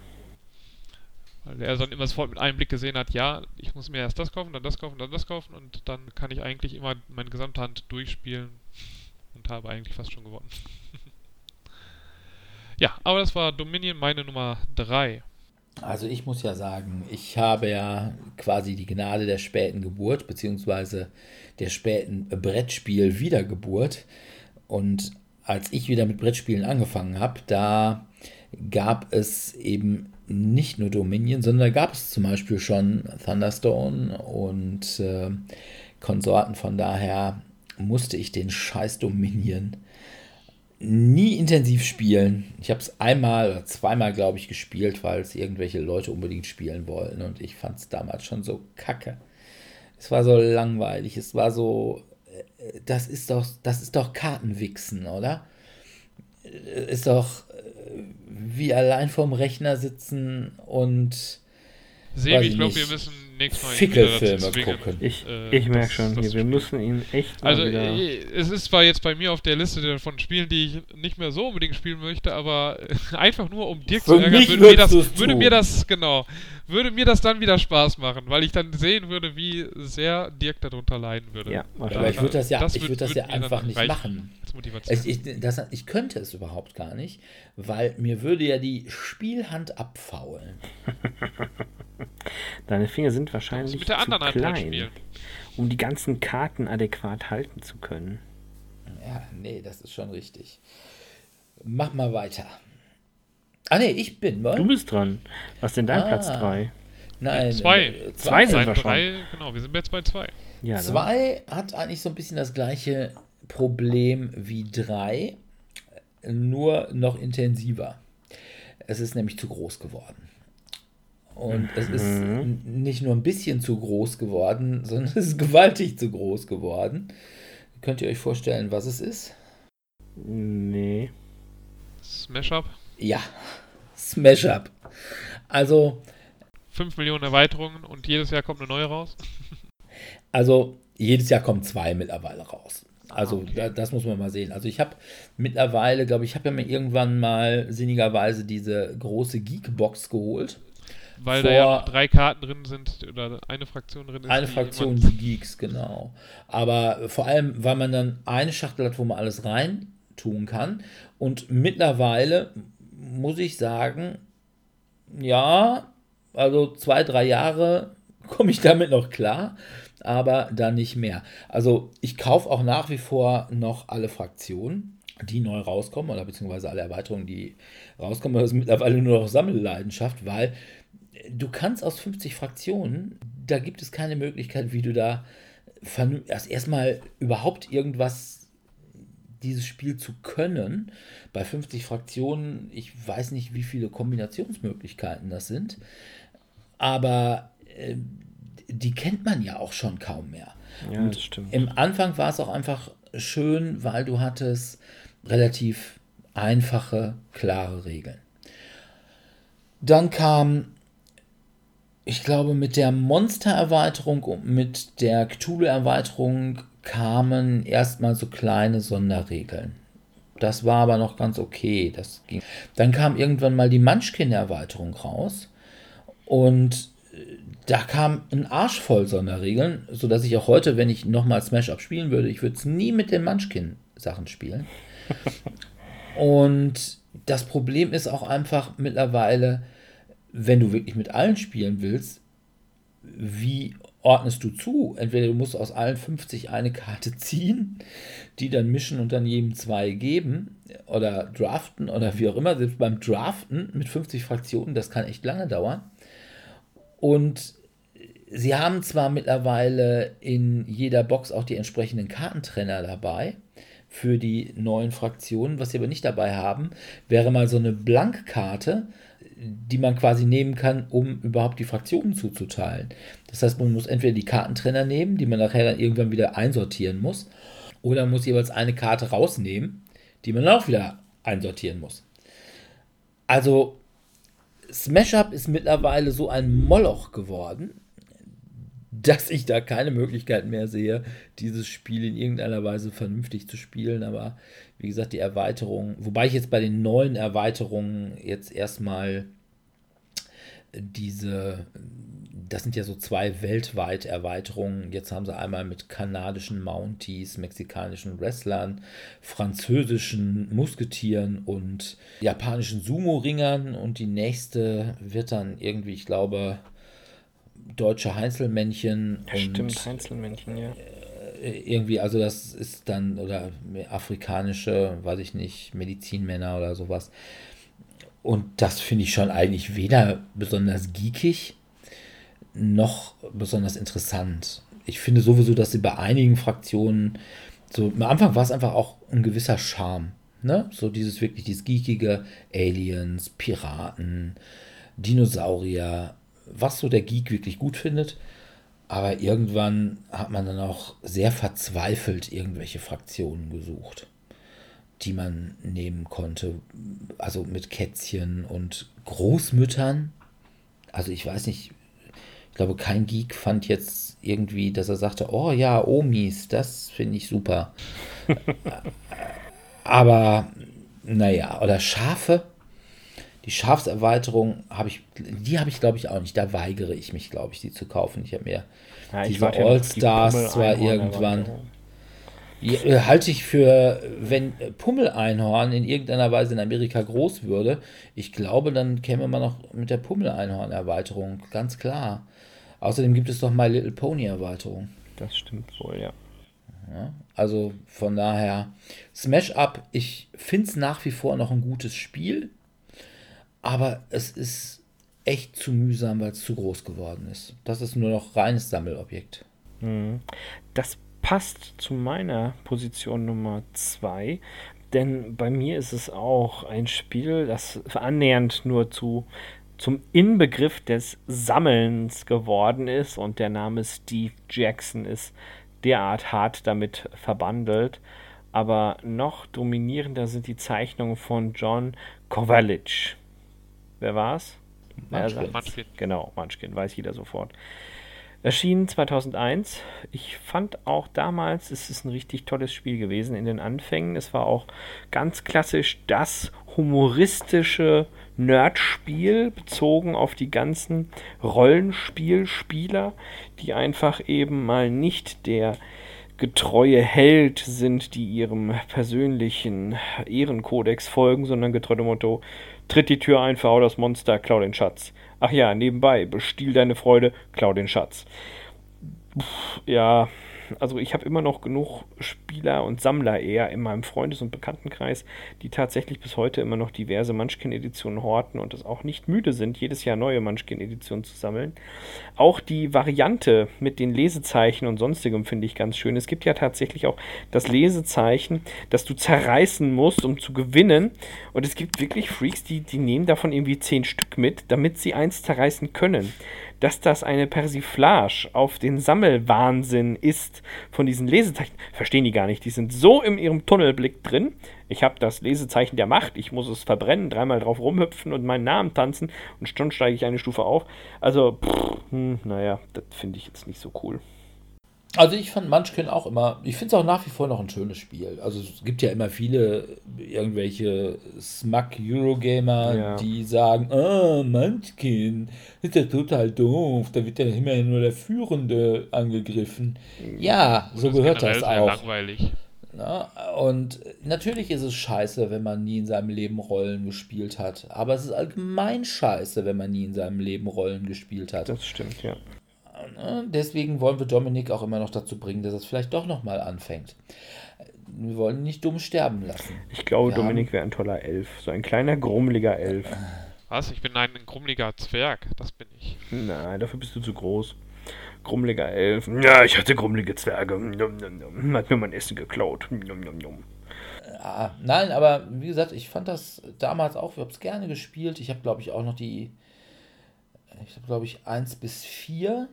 E: Weil er dann immer sofort mit einem Blick gesehen hat, ja, ich muss mir erst das kaufen, dann das kaufen, dann das kaufen und dann kann ich eigentlich immer meine gesamte Hand durchspielen und habe eigentlich fast schon gewonnen. ja, aber das war Dominion meine Nummer 3.
C: Also ich muss ja sagen, ich habe ja quasi die Gnade der späten Geburt, beziehungsweise der späten Brettspiel-Wiedergeburt. Und als ich wieder mit Brettspielen angefangen habe, da gab es eben nicht nur Dominion, sondern da gab es zum Beispiel schon Thunderstone und äh, Konsorten. Von daher musste ich den scheiß Dominion nie intensiv spielen. Ich habe es einmal oder zweimal, glaube ich, gespielt, weil es irgendwelche Leute unbedingt spielen wollten. Und ich fand es damals schon so kacke. Es war so langweilig. Es war so. Äh, das ist doch, das ist doch Kartenwichsen, oder? Äh, ist doch äh, wie allein vorm Rechner sitzen und
E: Sebi, ich glaube, wir müssen nächstes Mal
C: Fickelfilme gucken.
D: Ich,
E: Äh,
D: ich merke schon, hier, wir müssen ihn echt mal
E: Also,
D: wieder...
E: äh, es ist zwar jetzt bei mir auf der Liste von Spielen, die ich nicht mehr so unbedingt spielen möchte, aber äh, einfach nur um Dirk
C: Für
E: zu ärgern,
C: mich
E: würde mir, das, würde mir das, genau, würde mir das dann wieder Spaß machen, weil ich dann sehen würde, wie sehr Dirk darunter leiden würde.
D: Ja, wahrscheinlich.
C: Aber ich würde das ja,
E: Das
C: ich
E: würd-
C: würde das ja einfach nicht
E: reichen
C: machen. Ich, ich, das, ich könnte es überhaupt gar nicht, weil mir würde ja die Spielhand abfaulen.
D: Deine Finger sind wahrscheinlich
E: du mit der
D: zu
E: halt
D: klein, um die ganzen Karten adäquat halten zu können.
C: Ja, nee, das ist schon richtig. Mach mal weiter. Ah, nee, ich bin, wa?
D: Du bist dran. Was ist denn dein
C: Ah.
D: Platz 3?
C: Nein,
E: Zwei.
C: äh,
D: Zwei sind
E: Seit
D: wir schon.
E: drei, genau, wir sind jetzt bei zwei.
D: Ja?
C: Zwei hat eigentlich so ein bisschen das gleiche Problem wie drei, nur noch intensiver. Es ist nämlich zu groß geworden. Und es ist
D: Mhm.
C: nicht nur ein bisschen zu groß geworden, sondern es ist gewaltig zu groß geworden. Könnt ihr euch vorstellen, was es ist?
D: Nee.
E: Smash-Up,
C: Ja, Smash Up. Also,
E: 5 Millionen Erweiterungen und jedes Jahr kommt eine neue raus.
C: Also jedes Jahr kommen zwei mittlerweile raus. Also
E: okay.
C: da, das muss man mal sehen. Also ich habe mittlerweile, glaube ich, habe ja mir irgendwann mal sinnigerweise diese große Geekbox geholt.
E: Weil da ja drei Karten drin sind oder eine Fraktion drin ist.
C: Eine Fraktion, die Geeks, genau. Aber vor allem, weil man dann eine Schachtel hat, wo man alles rein tun kann. Und mittlerweile muss ich sagen, ja, also zwei, drei Jahre komme ich damit noch klar, aber dann nicht mehr. Also ich kaufe auch nach wie vor noch alle Fraktionen, die neu rauskommen, oder beziehungsweise alle Erweiterungen, die rauskommen. Das ist mittlerweile nur noch Sammelleidenschaft, weil du kannst aus 50 Fraktionen, da gibt es keine Möglichkeit, wie du da erst erstmal überhaupt irgendwas dieses Spiel zu können. Bei 50 Fraktionen, ich weiß nicht, wie viele Kombinationsmöglichkeiten das sind, aber äh, die kennt man ja auch schon kaum mehr.
D: Ja,
C: Und
D: das stimmt.
C: Im Anfang war es auch einfach schön, weil du hattest relativ einfache, klare Regeln. Dann kam, ich glaube, mit der Monster-Erweiterung und mit der Cthulhu-Erweiterung kamen erstmal so kleine Sonderregeln. Das war aber noch ganz okay. Das ging. Dann kam irgendwann mal die Munchkin-Erweiterung raus. Und äh, da kam ein Arsch voll Sonderregeln, sodass ich auch heute, wenn ich nochmal Smash Up spielen würde, ich würde es nie mit den Munchkin-Sachen spielen. Und das Problem ist auch einfach mittlerweile, wenn du wirklich mit allen spielen willst, wie ordnest du zu? Entweder du musst aus allen 50 eine Karte ziehen, die dann mischen und dann jedem zwei geben oder draften oder wie auch immer. Selbst beim Draften mit 50 Fraktionen, das kann echt lange dauern. Und sie haben zwar mittlerweile in jeder Box auch die entsprechenden Kartentrenner dabei für die neuen Fraktionen. Was sie aber nicht dabei haben, wäre mal so eine Blankkarte, die man quasi nehmen kann, um überhaupt die Fraktionen zuzuteilen. Das heißt, man muss entweder die Kartentrenner nehmen, die man nachher dann irgendwann wieder einsortieren muss, oder man muss jeweils eine Karte rausnehmen, die man dann auch wieder einsortieren muss. Also Smash Up ist mittlerweile so ein Moloch geworden, dass ich da keine Möglichkeit mehr sehe, dieses Spiel in irgendeiner Weise vernünftig zu spielen. Aber wie gesagt, die Erweiterung, wobei ich jetzt bei den neuen Erweiterungen jetzt erstmal diese, das sind ja so zwei weltweit Erweiterungen. Jetzt haben sie einmal mit kanadischen Mounties, mexikanischen Wrestlern, französischen Musketieren und japanischen Sumo-Ringern. Und die nächste wird dann irgendwie, ich glaube, deutsche Heinzelmännchen
D: Stimmt,
C: und
D: Einzelmännchen, ja.
C: irgendwie, also das ist dann, oder afrikanische, weiß ich nicht, Medizinmänner oder sowas. Und das finde ich schon eigentlich weder besonders geekig noch besonders interessant. Ich finde sowieso, dass sie bei einigen Fraktionen, so am Anfang war es einfach auch ein gewisser Charme. Ne? So dieses wirklich, dieses geekige Aliens, Piraten, Dinosaurier, was so der Geek wirklich gut findet. Aber irgendwann hat man dann auch sehr verzweifelt irgendwelche Fraktionen gesucht, die man nehmen konnte. Also mit Kätzchen und Großmüttern. Also ich weiß nicht, glaube, kein Geek fand jetzt irgendwie, dass er sagte, oh ja, Omis, das finde ich super. Aber, naja, oder Schafe. Die Schafserweiterung habe ich, die habe ich glaube ich auch nicht. Da weigere ich mich, glaube ich, die zu kaufen. Ich habe mir
D: Ja,
C: diese
D: ja auf die
C: All-Stars zwar irgendwann. Ja, halte ich für, wenn Pummel-Einhorn in irgendeiner Weise in Amerika groß würde, ich glaube, dann käme man noch mit der Pummel-Einhorn-Erweiterung, ganz klar. Außerdem gibt es doch My Little Pony-Erweiterung.
D: Das stimmt wohl, ja.
C: Also von daher, Smash Up, ich finde es nach wie vor noch ein gutes Spiel, aber es ist echt zu mühsam, weil es zu groß geworden ist. Das ist nur noch reines Sammelobjekt.
D: Mhm. Das passt zu meiner Position Nummer zwei, denn bei mir ist es auch ein Spiel, das annähernd nur zu zum Inbegriff des Sammelns geworden ist und der Name Steve Jackson ist derart hart damit verbandelt. Aber noch dominierender sind die Zeichnungen von John Kovalic. Wer war's?
C: Munchkin.
D: sagt's?
E: Munchkin.
D: Genau, Munchkin, weiß jeder sofort. Erschienen 2001. Ich fand auch damals, es ist ein richtig tolles Spiel gewesen in den Anfängen. Es war auch ganz klassisch das humoristische Nerdspiel, bezogen auf die ganzen Rollenspielspieler, die einfach eben mal nicht der getreue Held sind, die ihrem persönlichen Ehrenkodex folgen, sondern getreu dem Motto, tritt die Tür ein, verhau das Monster, klau den Schatz. Ach ja, nebenbei, bestiehl deine Freude, klau den Schatz. Pff, ja, also ich habe immer noch genug Spieler und Sammler eher in meinem Freundes- und Bekanntenkreis, die tatsächlich bis heute immer noch diverse Munchkin-Editionen horten und es auch nicht müde sind, jedes Jahr neue Munchkin-Editionen zu sammeln. Auch die Variante mit den Lesezeichen und sonstigem finde ich ganz schön. Es gibt ja tatsächlich auch das Lesezeichen, das du zerreißen musst, um zu gewinnen. Und es gibt wirklich Freaks, die, die nehmen davon irgendwie zehn Stück mit, damit sie eins zerreißen können. Dass das eine Persiflage auf den Sammelwahnsinn ist von diesen Lesezeichen, verstehen die gar nicht. Die sind so in ihrem Tunnelblick drin. Ich habe das Lesezeichen der Macht, ich muss es verbrennen, dreimal drauf rumhüpfen und meinen Namen tanzen und schon steige ich eine Stufe auf. Also, pff, hm, naja, das finde ich jetzt nicht so cool.
C: Also ich fand Munchkin auch immer, ich finde es auch nach wie vor noch ein schönes Spiel. Also es gibt ja immer viele irgendwelche Smug-Eurogamer,
D: Ja.
C: die sagen, ah, Munchkin, ist ja total doof, da wird ja immerhin nur der Führende angegriffen. Ja, so
E: ist
C: gehört das auch.
E: langweilig.
C: Na, und natürlich ist es scheiße, wenn man nie in seinem Leben Rollen gespielt hat. Aber es ist allgemein scheiße, wenn man nie in seinem Leben Rollen gespielt hat.
D: Das stimmt, ja.
C: Ne? Deswegen wollen wir Dominik auch immer noch dazu bringen, dass es vielleicht doch nochmal anfängt. Wir wollen ihn nicht dumm sterben lassen.
D: Ich glaube,
C: Wir
D: Dominik wäre ein toller Elf. So ein kleiner, grummeliger Elf.
E: Was? Ich bin ein grummeliger Zwerg. Das bin ich.
D: Nein, dafür bist du zu groß. Grummeliger Elf. Ja, ich hatte grummelige Zwerge. Njom, njom, njom. Hat mir mein Essen geklaut. Njom, njom, njom.
C: Ja, nein, aber wie gesagt, ich fand das damals auch, ich habe es gerne gespielt. Ich habe, glaube ich, auch noch die, ich habe, glaube ich, 1 bis 4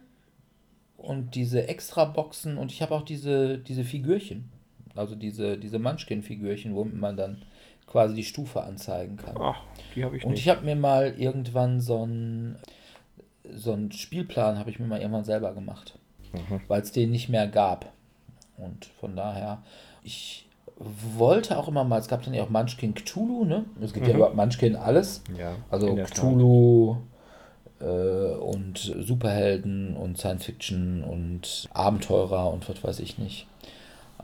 C: und diese Extra-Boxen und ich habe auch diese, diese Figürchen. Also diese, diese Munchkin-Figürchen, womit man dann quasi die Stufe anzeigen kann.
D: Ach, die habe ich
C: Und
D: nicht.
C: ich habe mir mal irgendwann so einen so einen Spielplan habe ich mir mal irgendwann selber gemacht,
D: Mhm.
C: weil es den nicht mehr gab. Und von daher, ich wollte auch immer mal, es gab dann ja auch Munchkin Cthulhu, ne? Es gibt ja
D: Mhm.
C: überhaupt Munchkin alles.
D: ja,
C: Also
D: der Tat.
C: Äh, und Superhelden und Science Fiction und Abenteurer und was weiß ich nicht.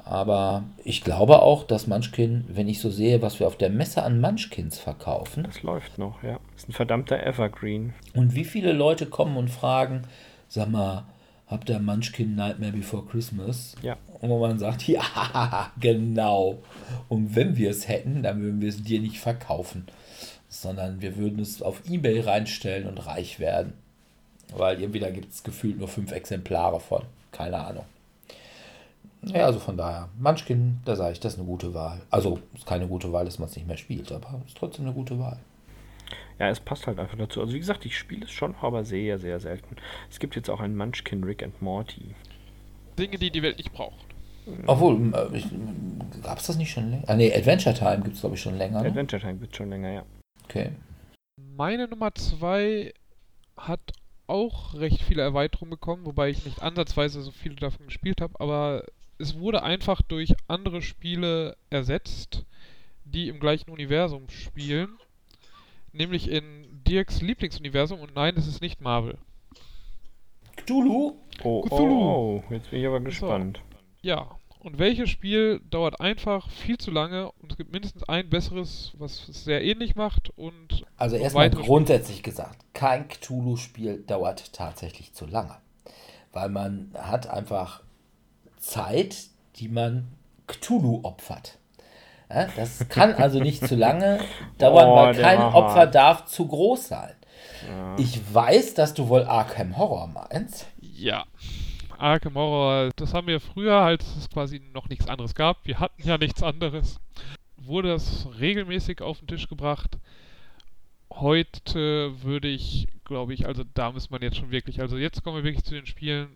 C: Aber ich glaube auch, dass Munchkin, wenn ich so sehe, was wir auf der Messe an Munchkins verkaufen,
D: Das läuft noch, ja. Ist ein verdammter Evergreen.
C: und wie viele Leute kommen und fragen, sag mal, habt ihr Munchkin Nightmare Before Christmas?
D: Ja.
C: Und wo man sagt, ja, genau. Und wenn wir es hätten, dann würden wir es dir nicht verkaufen, sondern wir würden es auf Ebay reinstellen und reich werden. Weil irgendwie da gibt es gefühlt nur fünf Exemplare von. Keine Ahnung. Ja, also von daher, Munchkin, da sage ich, das ist eine gute Wahl. Also, ist keine gute Wahl, dass man es nicht mehr spielt, aber ist trotzdem eine gute Wahl.
D: Ja, es passt halt einfach dazu. Also wie gesagt, ich spiele es schon, aber sehr, sehr selten. Es gibt jetzt auch ein Munchkin Rick and Morty.
E: Dinge, die die Welt nicht braucht.
C: Obwohl, äh, gab es das nicht schon länger? Ah, nee, Adventure Time gibt es, glaube ich, schon länger. Ne?
D: Adventure Time wird schon länger, ja.
C: Okay.
E: Meine Nummer zwei hat auch recht viele Erweiterungen bekommen, wobei ich nicht ansatzweise so viele davon gespielt habe, aber es wurde einfach durch andere Spiele ersetzt, die im gleichen Universum spielen, nämlich in Dirks Lieblingsuniversum und nein, es ist nicht Marvel.
C: Cthulhu?
D: Oh,
E: Cthulhu.
D: oh, oh, jetzt bin ich aber gespannt.
E: Ja, und welches Spiel dauert einfach viel zu lange und es gibt mindestens ein besseres, was es sehr ähnlich macht und
C: Also erstmal grundsätzlich gesagt, kein Cthulhu-Spiel dauert tatsächlich zu lange. Weil man hat einfach Zeit, die man Cthulhu opfert. Ja, das kann also nicht zu lange dauern,
D: Oh,
C: weil kein Opfer darf zu groß sein.
D: Ja.
C: Ich weiß, dass du wohl Arkham Horror meinst.
E: Ja. Arkham Horror, das haben wir früher, als es quasi noch nichts anderes gab. Wir hatten ja nichts anderes. Wurde das regelmäßig auf den Tisch gebracht. Heute würde ich, glaube ich, also da muss man jetzt schon wirklich, also jetzt kommen wir wirklich zu den Spielen,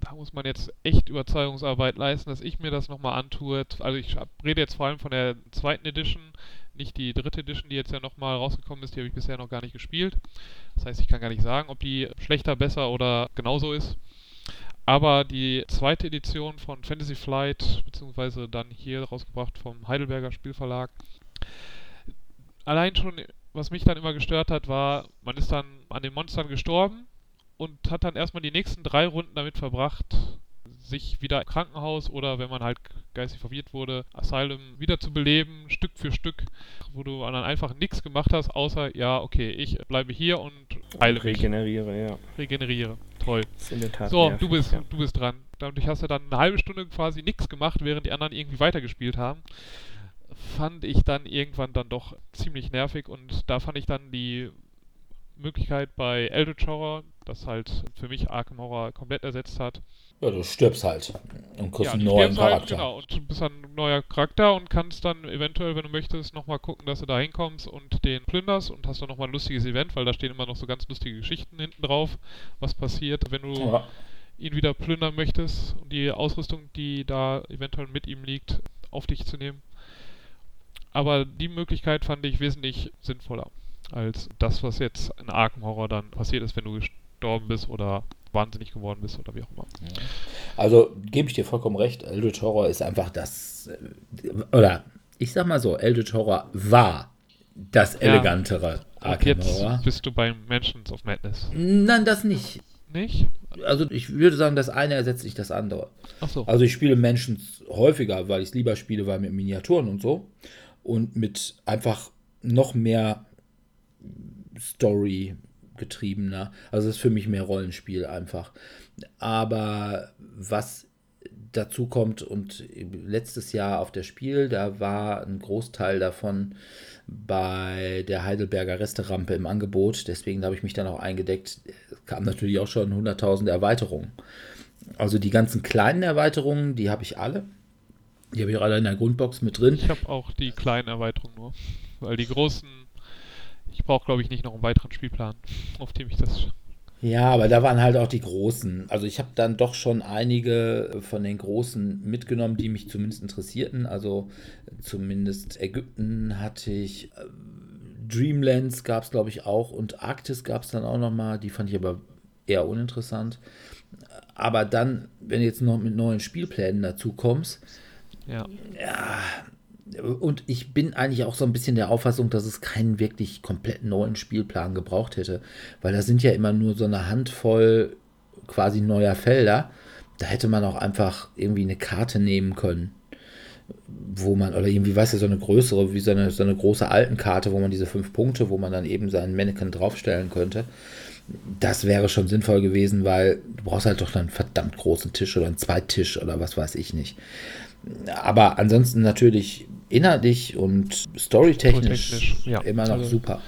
E: da muss man jetzt echt Überzeugungsarbeit leisten, dass ich mir das nochmal antue. Also ich rede jetzt vor allem von der zweiten Edition, nicht die dritte Edition, die jetzt ja nochmal rausgekommen ist, die habe ich bisher noch gar nicht gespielt. Das heißt, ich kann gar nicht sagen, ob die schlechter, besser oder genauso ist. Aber die zweite Edition von Fantasy Flight, beziehungsweise dann hier rausgebracht vom Heidelberger Spielverlag, allein schon, was mich dann immer gestört hat, war, man ist dann an den Monstern gestorben und hat dann erstmal die nächsten drei Runden damit verbracht, sich wieder im Krankenhaus oder wenn man halt geistig verwirrt wurde, Asylum wieder zu beleben, Stück für Stück, wo du dann einfach nichts gemacht hast, außer, ja, okay, ich bleibe hier und heile mich,
D: Regeneriere, ja.
E: regeneriere. Toll. So,
D: nervig,
E: du bist,
D: ja.
E: du bist dran. Dadurch hast du dann eine halbe Stunde quasi nichts gemacht, während die anderen irgendwie weitergespielt haben. Fand ich dann irgendwann dann doch ziemlich nervig und da fand ich dann die Möglichkeit bei Eldritch Horror, das halt für mich Arkham Horror komplett ersetzt hat.
C: Ja, du stirbst halt und kriegst
E: Ja,
C: einen neuen
E: halt,
C: Charakter.
E: genau, und du bist dann ein neuer Charakter und kannst dann eventuell, wenn du möchtest, nochmal gucken, dass du da hinkommst und den plünderst und hast dann nochmal ein lustiges Event, weil da stehen immer noch so ganz lustige Geschichten hinten drauf, was passiert, wenn du
C: Ja.
E: ihn wieder plündern möchtest und die Ausrüstung, die da eventuell mit ihm liegt, auf dich zu nehmen. Aber die Möglichkeit fand ich wesentlich sinnvoller als das, was jetzt in Arkham Horror dann passiert ist, wenn du gestorben bist oder wahnsinnig geworden bist oder wie auch immer.
C: Also gebe ich dir vollkommen recht, Eldritch Horror ist einfach das, äh, oder ich sag mal so, Eldritch Horror war das
E: Ja.
C: elegantere
E: Und
C: Arkham
E: jetzt
C: Horror.
E: bist du beim Mansions of Madness.
C: Nein, das nicht.
E: Nicht?
C: Also ich würde sagen, das eine ersetzt nicht das andere.
E: Achso.
C: Also ich spiele Mansions häufiger, weil ich es lieber spiele, weil mit Miniaturen und so. Und mit einfach noch mehr Story getriebener. Also es ist für mich mehr Rollenspiel einfach. Aber was dazu kommt und letztes Jahr auf der Spiel, da war ein Großteil davon bei der Heidelberger Resterampe im Angebot. Deswegen habe ich mich dann auch eingedeckt. Es kam natürlich auch schon hunderttausende Erweiterungen. Also die ganzen kleinen Erweiterungen, die habe ich alle. Die habe ich auch alle in der Grundbox mit drin.
E: Ich habe auch die kleinen Erweiterungen nur. Weil die großen, ich brauche glaube ich nicht noch einen weiteren Spielplan, auf dem ich das.
C: Ja, aber da waren halt auch die großen. Also ich habe dann doch schon einige von den großen mitgenommen, die mich zumindest interessierten. Also zumindest Ägypten hatte ich, äh, Dreamlands gab es glaube ich auch und Arktis gab es dann auch nochmal. Die fand ich aber eher uninteressant. Aber dann, wenn du jetzt noch mit neuen Spielplänen dazu kommst,
E: Ja.
C: Und ich bin eigentlich auch so ein bisschen der Auffassung, dass es keinen wirklich komplett neuen Spielplan gebraucht hätte, weil da sind ja immer nur so eine Handvoll quasi neuer Felder. Da hätte man auch einfach irgendwie eine Karte nehmen können, wo man, oder irgendwie, weißt du, so eine größere, wie so eine, so eine große alten Karte, wo man diese fünf Punkte, wo man dann eben seinen Mannequin draufstellen könnte. Das wäre schon sinnvoll gewesen, weil du brauchst halt doch einen verdammt großen Tisch oder einen Zweittisch oder was weiß ich nicht. Aber ansonsten natürlich inhaltlich und storytechnisch
E: Storytechnisch, ja.
C: immer noch
E: Also-
C: super.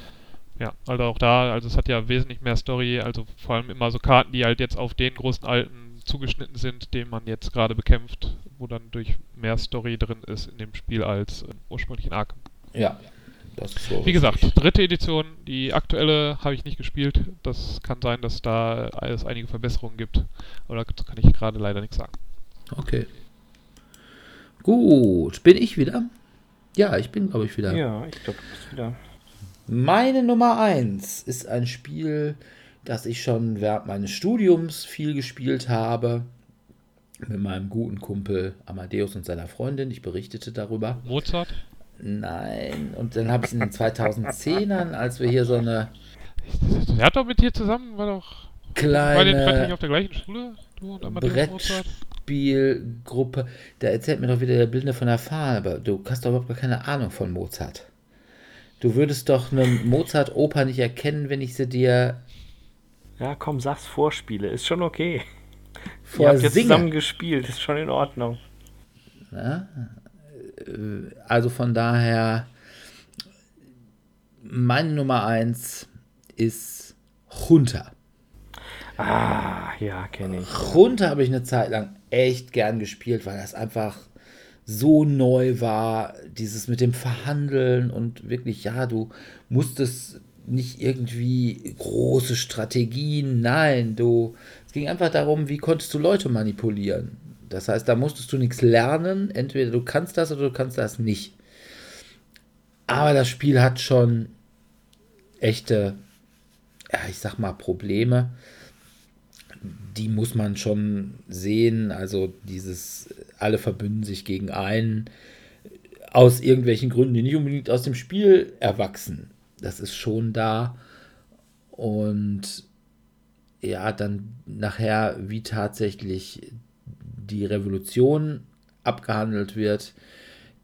E: Ja, also auch da, also es hat ja wesentlich mehr Story, also vor allem immer so Karten, die halt jetzt auf den großen Alten zugeschnitten sind, den man jetzt gerade bekämpft, wo dann durch mehr Story drin ist in dem Spiel als äh, ursprünglich in Arkham.
C: Ja, das ist so.
E: Wie gesagt, dritte Edition, die aktuelle habe ich nicht gespielt. Das kann sein, dass da es einige Verbesserungen gibt. Aber dazu kann ich gerade leider nichts sagen.
C: Okay. Gut, bin ich wieder? Ja, ich bin, glaube ich, wieder.
D: Ja, ich glaube, du bist wieder.
C: Meine Nummer 1 ist ein Spiel, das ich schon während meines Studiums viel gespielt habe. Mit meinem guten Kumpel Amadeus und seiner Freundin. Ich berichtete darüber.
E: Mozart?
C: Nein. Und dann habe ich es in den 2010ern, als wir hier so eine
E: Er hat doch mit dir zusammen, war doch.
C: kleine.
E: War den nicht auf der gleichen Schule? Du und Amadeus Mozart?
C: Brettspielgruppe. Da erzählt mir doch wieder der Blinde von der Fahne, aber du hast doch überhaupt gar keine Ahnung von Mozart. Du würdest doch eine Mozart-Oper nicht erkennen, wenn ich sie dir
D: Ja, komm, sag's Vorspiele. Ist schon okay. Ihr habt jetzt zusammen gespielt. Ist schon in Ordnung.
C: Also von daher, meine Nummer eins ist Junta.
D: Ah, ja, kenne ich.
C: Junta habe ich eine Zeit lang echt gern gespielt, weil das einfach so neu war, dieses mit dem Verhandeln und wirklich, ja, du musstest nicht irgendwie große Strategien, nein, du, es ging einfach darum, wie konntest du Leute manipulieren. Das heißt, da musstest du nichts lernen, entweder du kannst das oder du kannst das nicht. Aber das Spiel hat schon echte, ja, ich sag mal, Probleme die muss man schon sehen. Also dieses, alle verbünden sich gegen einen aus irgendwelchen Gründen, die nicht unbedingt aus dem Spiel erwachsen. Das ist schon da. Und ja, dann nachher, wie tatsächlich die Revolution abgehandelt wird,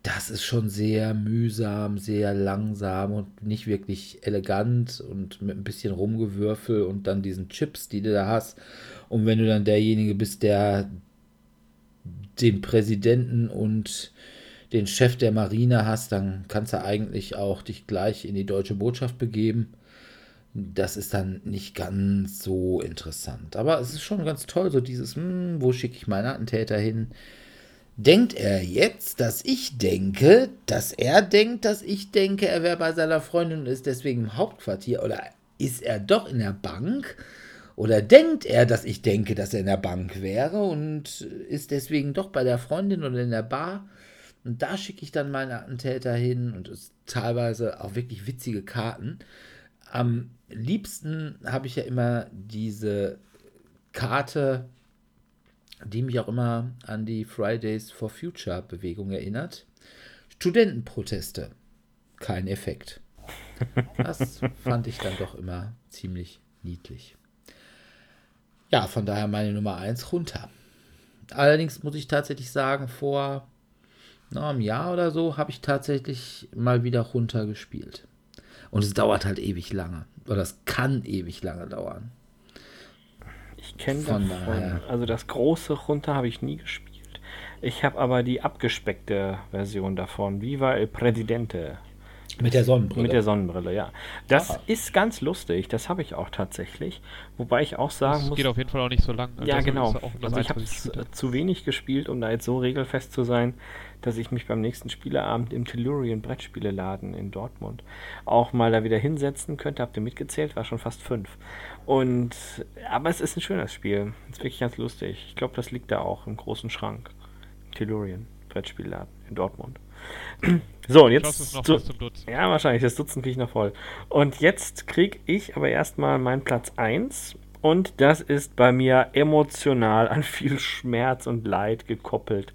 C: das ist schon sehr mühsam, sehr langsam und nicht wirklich elegant und mit ein bisschen Rumgewürfel und dann diesen Chips, die du da hast. Und wenn du dann derjenige bist, der den Präsidenten und den Chef der Marine hast, dann kannst du eigentlich auch dich gleich in die deutsche Botschaft begeben. Das ist dann nicht ganz so interessant. Aber es ist schon ganz toll, so dieses, hm, wo schicke ich meinen Attentäter hin? Denkt er jetzt, dass ich denke, dass er denkt, dass ich denke, er wäre bei seiner Freundin und ist deswegen im Hauptquartier? Oder ist er doch in der Bank? Oder denkt er, dass ich denke, dass er in der Bank wäre und ist deswegen doch bei der Freundin oder in der Bar? Und da schicke ich dann meinen Attentäter hin und es teilweise auch wirklich witzige Karten. Am liebsten habe ich ja immer diese Karte, die mich auch immer an die Fridays for Future Bewegung erinnert. Studentenproteste. Kein Effekt. Das fand ich dann doch immer ziemlich niedlich. Ja, von daher meine Nummer 1 runter. Allerdings muss ich tatsächlich sagen, vor na, einem Jahr oder so habe ich tatsächlich mal wieder runter gespielt. Und es dauert halt ewig lange. Oder es kann ewig lange dauern.
D: Ich kenne davon.
C: daher.
D: Also das große runter habe ich nie gespielt. Ich habe aber die abgespeckte Version davon. Viva el Presidente.
C: Mit der Sonnenbrille.
D: Mit der Sonnenbrille, ja. Das
C: Ah.
D: ist ganz lustig. Das habe ich auch tatsächlich. Wobei ich auch sagen
E: Das
D: muss.
E: geht auf jeden Fall auch nicht so lang.
D: Ja,
E: Also
D: genau.
E: auch das
D: Also ich habe zu wenig gespielt, um da jetzt so regelfest zu sein, dass ich mich beim nächsten Spieleabend im Tellurian Brettspieleladen in Dortmund auch mal da wieder hinsetzen könnte. Habt ihr mitgezählt? War schon fast fünf. Und aber es ist ein schönes Spiel. Ist wirklich ganz lustig. Ich glaube, das liegt da auch im großen Schrank. Tellurian Brettspielladen in Dortmund. So, und jetzt
E: Dutzend.
D: ja, wahrscheinlich. Das Dutzend kriege ich noch voll. Und jetzt kriege ich aber erstmal meinen Platz 1. Und das ist bei mir emotional an viel Schmerz und Leid gekoppelt.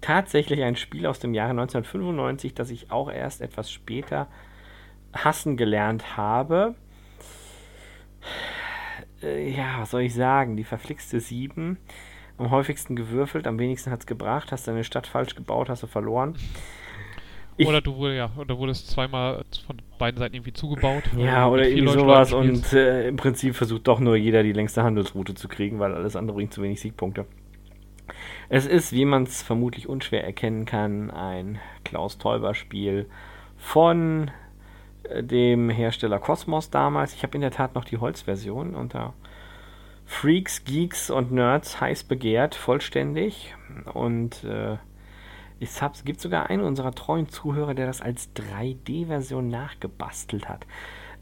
D: Tatsächlich ein Spiel aus dem Jahre 1995, das ich auch erst etwas später hassen gelernt habe. Äh, ja, was soll ich sagen? Die verflixte 7. Am häufigsten gewürfelt, am wenigsten hat es gebracht. Hast deine Stadt falsch gebaut, hast du verloren. Ich-
E: Oder du wurde, ja, oder wurdest zweimal von beiden Seiten irgendwie zugebaut.
D: Ja, oder irgendwie
E: Leuten
D: sowas und äh, im Prinzip versucht doch nur jeder die längste Handelsroute zu kriegen, weil alles andere bringt zu wenig Siegpunkte. Es ist, wie man es vermutlich unschwer erkennen kann, ein Klaus Teuber-Spiel von äh, dem Hersteller Cosmos damals. Ich habe in der Tat noch die Holzversion unter Freaks, Geeks und Nerds heiß begehrt, vollständig. Und äh, es gibt sogar einen unserer treuen Zuhörer, der das als 3D-Version nachgebastelt hat.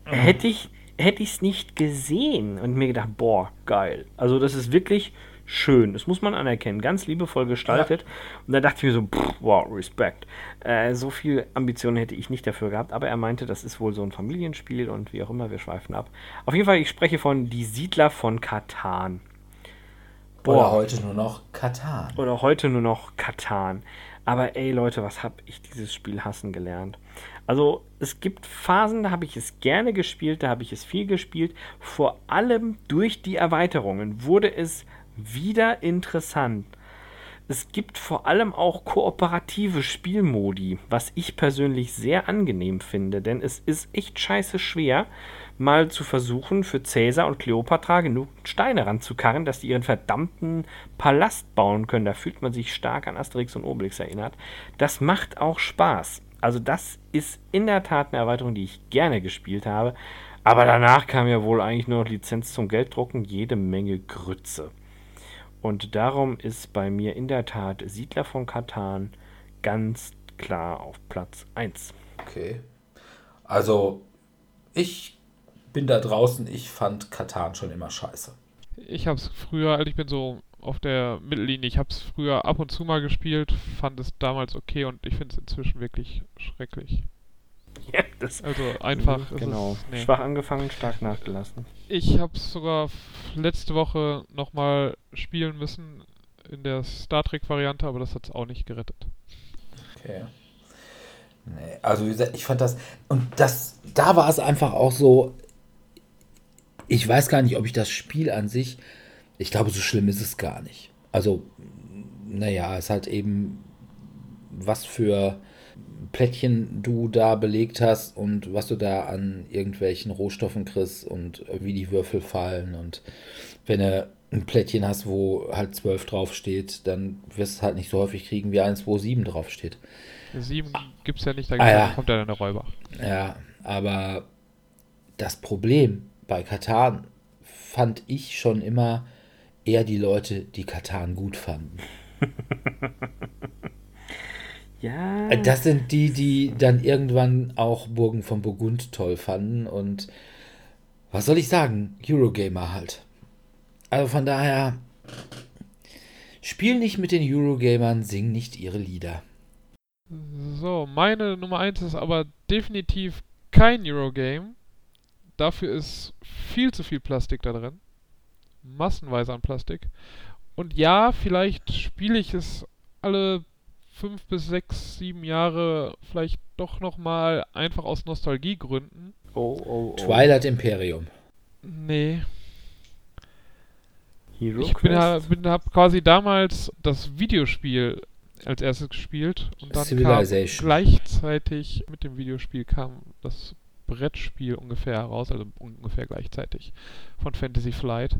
D: Hätte ich hätte ich es nicht gesehen und mir gedacht, boah, geil. Also das ist wirklich schön. Das muss man anerkennen. Ganz liebevoll gestaltet. Und da dachte ich mir so, pff, wow, Respekt. Äh, so viel Ambition hätte ich nicht dafür gehabt. Aber er meinte, das ist wohl so ein Familienspiel und wie auch immer, wir schweifen ab. Auf jeden Fall, ich spreche von Die Siedler von Katan.
C: Oder heute nur noch Katan.
D: Oder heute nur noch Katan. Aber ey Leute, was habe ich dieses Spiel hassen gelernt? Also es gibt Phasen, da habe ich es gerne gespielt, da habe ich es viel gespielt. Vor allem durch die Erweiterungen wurde es wieder interessant. Es gibt vor allem auch kooperative Spielmodi, was ich persönlich sehr angenehm finde, denn es ist echt scheiße schwer, mal zu versuchen, für Cäsar und Kleopatra genug Steine ranzukarren, dass die ihren verdammten Palast bauen können. Da fühlt man sich stark an Asterix und Obelix erinnert. Das macht auch Spaß. Also das ist in der Tat eine Erweiterung, die ich gerne gespielt habe. Aber danach kam ja wohl eigentlich nur noch Lizenz zum Gelddrucken, jede Menge Grütze. Und darum ist bei mir in der Tat Siedler von Katan ganz klar auf Platz 1.
C: Okay. Also, ich bin da draußen, ich fand Katan schon immer scheiße.
E: Ich hab's früher, also ich bin so auf der Mittellinie, ich hab's früher ab und zu mal gespielt, fand es damals okay und ich finde es inzwischen wirklich schrecklich.
D: Ja, das
E: Also einfach. es
D: genau.
E: Ist, nee.
D: Schwach angefangen, stark nachgelassen.
E: Ich habe es sogar letzte Woche nochmal spielen müssen in der Star Trek-Variante, aber das hat es auch nicht gerettet.
C: Okay. Nee, also wie gesagt, ich fand das. Und das, da war es einfach auch so. Ich weiß gar nicht, ob ich das Spiel an sich. Ich glaube, so schlimm ist es gar nicht. Also, naja, es ist halt eben, was für Plättchen du da belegt hast und was du da an irgendwelchen Rohstoffen kriegst und wie die Würfel fallen. Und wenn du ein Plättchen hast, wo halt 12 draufsteht, dann wirst du es halt nicht so häufig kriegen wie eins, wo 7 draufsteht.
E: Sieben gibt's ja nicht, da
C: Ah, ja.
E: kommt ja dann der Räuber.
C: Ja, aber das Problem bei Katan fand ich schon immer eher die Leute, die Katan gut fanden.
D: Ja.
C: Das sind die, die dann irgendwann auch Burgen von Burgund toll fanden und was soll ich sagen? Eurogamer halt. Also von daher, spiel nicht mit den Eurogamern, sing nicht ihre Lieder.
E: So, meine Nummer 1 ist aber definitiv kein Eurogame. Dafür ist viel zu viel Plastik da drin. Massenweise an Plastik. Und ja, vielleicht spiele ich es alle fünf bis sechs, sieben Jahre vielleicht doch nochmal einfach aus Nostalgiegründen.
D: Oh, oh, oh.
C: Twilight Imperium.
E: Nee,
D: Hero
E: ich bin, bin, hab quasi damals das Videospiel als erstes gespielt und dann kam gleichzeitig mit dem Videospiel kam das Brettspiel ungefähr heraus, also ungefähr gleichzeitig von Fantasy Flight.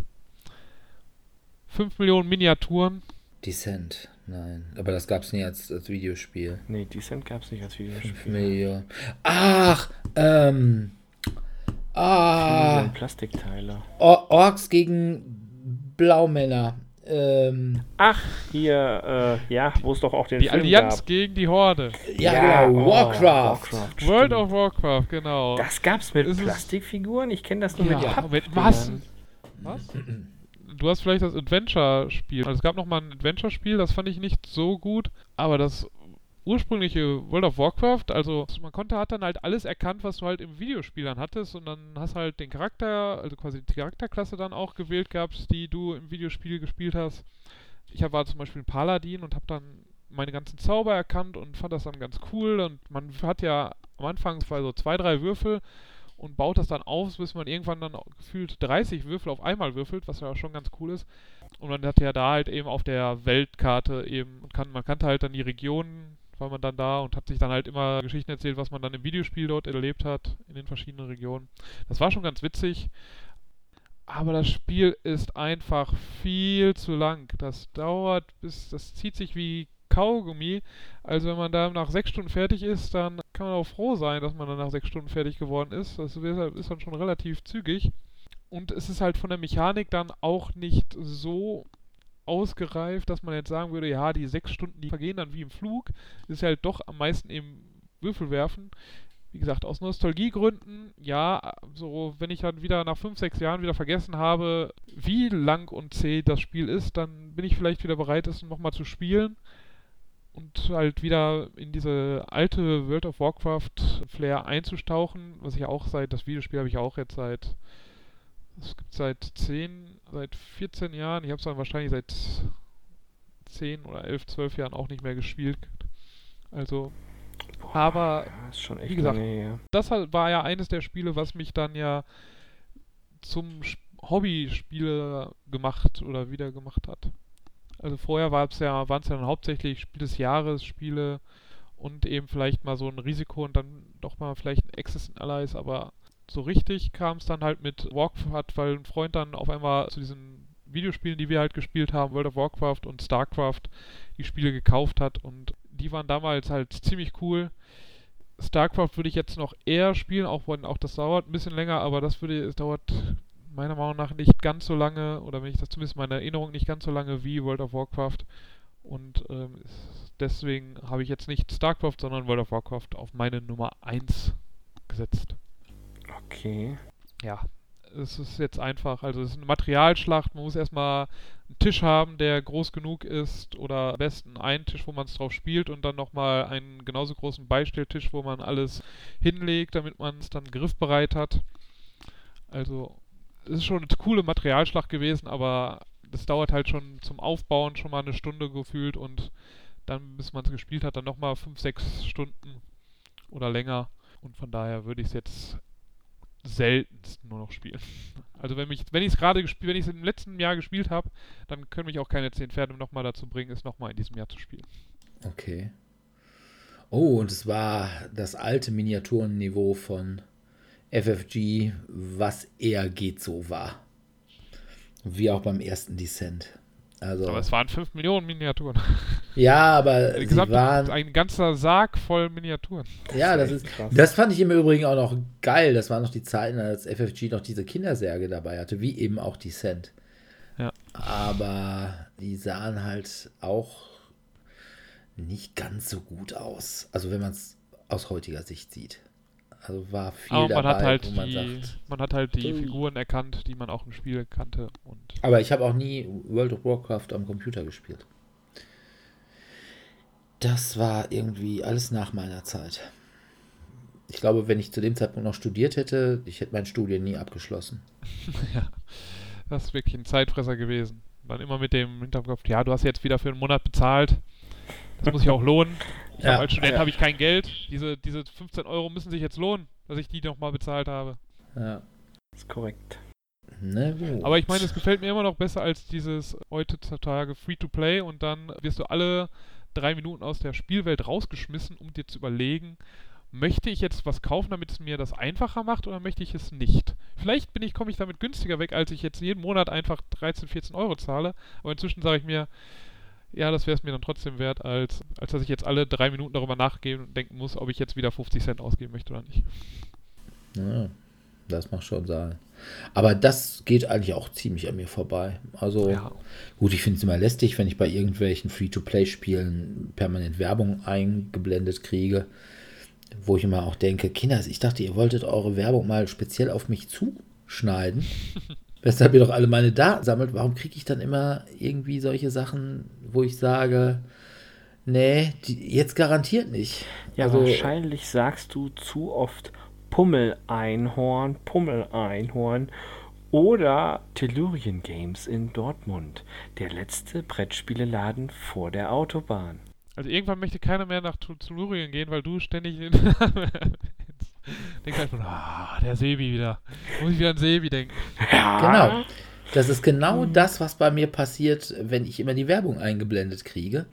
E: 5 Millionen Miniaturen.
C: Descent. Nein, aber das gab es nie als, als Videospiel.
D: Nee, Descent gab es nicht als
C: 5
D: Videospiel.
C: Millionen. Ach, ähm. Ah,
D: Plastikteile.
C: Or Orks gegen Blaumänner. Ähm,
D: Ach, hier, äh, ja, wo es doch auch den
E: Die
D: Film
E: Allianz
D: gab.
E: gegen die Horde.
C: ja, genau,
D: oh,
C: Warcraft.
E: World
D: stimmt.
E: of Warcraft, genau.
D: Das gab's mit
E: ist-
D: Plastikfiguren? Ich kenne das nur
E: Ja,
D: mit
E: mit
D: Pappfiguren.
E: Massen. Was? Du hast vielleicht das Adventure-Spiel. Also es gab noch mal ein Adventure-Spiel, das fand ich nicht so gut, aber das ursprüngliche World of Warcraft, also man konnte, hat dann halt alles erkannt, was du halt im Videospiel dann hattest und dann hast halt den Charakter, also quasi die Charakterklasse dann auch gewählt gehabt, die du im Videospiel gespielt hast. Ich war zum Beispiel ein Paladin und habe dann meine ganzen Zauber erkannt und fand das dann ganz cool und man hat ja am Anfang so zwei, drei Würfel und baut das dann auf, bis man irgendwann dann gefühlt 30 Würfel auf einmal würfelt, was ja schon ganz cool ist. Und man hat ja da halt eben auf der Weltkarte eben, und kann, man kannte halt dann die Regionen, war man dann da und hat sich dann halt immer Geschichten erzählt, was man dann im Videospiel dort erlebt hat, in den verschiedenen Regionen. Das war schon ganz witzig. Aber das Spiel ist einfach viel zu lang. Das dauert bis, das zieht sich wie Kaugummi. Also wenn man da nach sechs Stunden fertig ist, dann kann man auch froh sein, dass man dann nach sechs Stunden fertig geworden ist. Das ist ist dann schon relativ zügig. Und es ist halt von der Mechanik dann auch nicht so ausgereift, dass man jetzt sagen würde, ja, die sechs Stunden, die vergehen dann wie im Flug. Ist halt doch am meisten im Würfelwerfen. wie gesagt, aus Nostalgiegründen, ja, so wenn ich dann wieder nach 5, 6 Jahren wieder vergessen habe, wie lang und zäh das Spiel ist, dann bin ich vielleicht wieder bereit, es nochmal zu spielen und halt wieder in diese alte World of Warcraft Flair einzustauchen, was ich auch seit, das Videospiel habe ich auch jetzt seit, es gibt seit 10, seit 14 Jahren, ich habe es dann wahrscheinlich seit 10 oder 11, 12 Jahren auch nicht mehr gespielt. Also
D: Boah,
E: aber,
D: ja,
E: wie gesagt, das halt war ja eines der Spiele, was mich dann ja zum Sp- Hobbyspieler gemacht oder wieder gemacht hat. Also vorher war es ja, waren es ja dann hauptsächlich Spiel des Jahres, Spiele und eben vielleicht mal so ein Risiko und dann doch mal vielleicht ein Access in Allies, aber so richtig kam es dann halt mit Warcraft, weil ein Freund dann auf einmal zu diesen Videospielen, die wir halt gespielt haben, World of Warcraft und StarCraft, die Spiele gekauft hat und die waren damals halt ziemlich cool. StarCraft würde ich jetzt noch eher spielen, auch wenn auch das dauert ein bisschen länger, aber das würde, es dauert meiner Meinung nach nicht ganz so lange, oder wenn ich das zumindest in meiner Erinnerung nicht ganz so lange wie World of Warcraft. Und ähm, deswegen habe ich jetzt nicht StarCraft, sondern World of Warcraft auf meine Nummer 1 gesetzt.
D: Okay.
E: Ja, es ist jetzt einfach, also es ist eine Materialschlacht, man muss erstmal einen Tisch haben, der groß genug ist oder am besten einen Tisch, wo man es drauf spielt und dann nochmal einen genauso großen Beistelltisch, wo man alles hinlegt, damit man es dann griffbereit hat. Also es ist schon eine coole Materialschlacht gewesen, aber das dauert halt schon zum Aufbauen schon mal eine Stunde gefühlt und dann, bis man es gespielt hat, dann nochmal 5, 6 Stunden oder länger. Und von daher würde ich es jetzt seltenst nur noch spielen. Also wenn mich, wenn ich es gerade gespielt, wenn ich es im letzten Jahr gespielt habe, dann können mich auch keine 10 Pferde nochmal dazu bringen, es nochmal in diesem Jahr zu spielen.
C: Okay. Oh, und es war das alte Miniaturenniveau von FFG, was eher geht so war. Wie auch beim ersten Descent. Also,
E: Aber es waren 5 Millionen Miniaturen.
C: ja, aber sie
E: Gesamt
C: waren,
E: ein ganzer Sarg voll Miniaturen.
C: ja, das
D: echt
C: ist,
D: krass.
C: das fand ich im Übrigen auch noch geil. Das waren noch die Zeiten, als FFG noch diese Kindersärge dabei hatte, wie eben auch Descent.
E: Ja.
C: Aber die sahen halt auch nicht ganz so gut aus. Also wenn man es aus heutiger Sicht sieht. Also war viel
E: Aber man
C: dabei,
E: hat halt
C: wo man
E: die,
C: sagt.
E: man hat halt die. Figuren erkannt, die man auch im Spiel kannte.
C: Aber ich habe auch nie World of Warcraft am Computer gespielt. Das war irgendwie alles nach meiner Zeit. Ich glaube, wenn ich zu dem Zeitpunkt noch studiert hätte, ich hätte mein Studium nie abgeschlossen.
E: ja, das ist wirklich ein Zeitfresser gewesen. Dann immer mit dem Hinterkopf, ja, du hast jetzt wieder für einen Monat bezahlt. Das muss sich auch lohnen. Ich
C: Ja.
E: als Student
D: Ja.
E: habe ich kein Geld. Diese, diese 15 Euro müssen sich jetzt lohnen, dass ich die nochmal bezahlt habe.
C: Ja.
D: ist korrekt.
C: Na gut.
E: Aber ich meine, es gefällt mir immer noch besser als dieses heutzutage Free-to-Play und dann wirst du alle drei Minuten aus der Spielwelt rausgeschmissen, um dir zu überlegen, möchte ich jetzt was kaufen, damit es mir das einfacher macht oder möchte ich es nicht? Vielleicht bin ich, komme ich damit günstiger weg, als ich jetzt jeden Monat einfach 13, 14 Euro zahle. Aber inzwischen sage ich mir, ja, das wäre es mir dann trotzdem wert, als, als dass ich jetzt alle drei Minuten darüber nachgehen und denken muss, ob ich jetzt wieder 50 Cent ausgeben möchte oder nicht.
C: Ja, das macht schon sein. Aber das geht eigentlich auch ziemlich an mir vorbei. Also,
E: Ja.
C: gut, ich finde es immer lästig, wenn ich bei irgendwelchen Free-to-Play-Spielen permanent Werbung eingeblendet kriege, wo ich immer auch denke, Kinders, ich dachte, ihr wolltet eure Werbung mal speziell auf mich zuschneiden. Weshalb ihr doch alle meine Daten sammelt. Warum kriege ich dann immer irgendwie solche Sachen, wo ich sage, nee, die, jetzt garantiert nicht.
D: Ja,
C: Also-
D: wahrscheinlich sagst du zu oft Pummel-Einhorn, Pummel-Einhorn oder Tellurien Games in Dortmund, der letzte Brettspieleladen vor der Autobahn.
E: Also irgendwann möchte keiner mehr nach Tellurien gehen, weil du ständig in denkst halt von, ah, der Sebi wieder. Muss ich wieder an Sebi denken.
C: Genau. Das ist genau das, was bei mir passiert, wenn ich immer die Werbung eingeblendet kriege,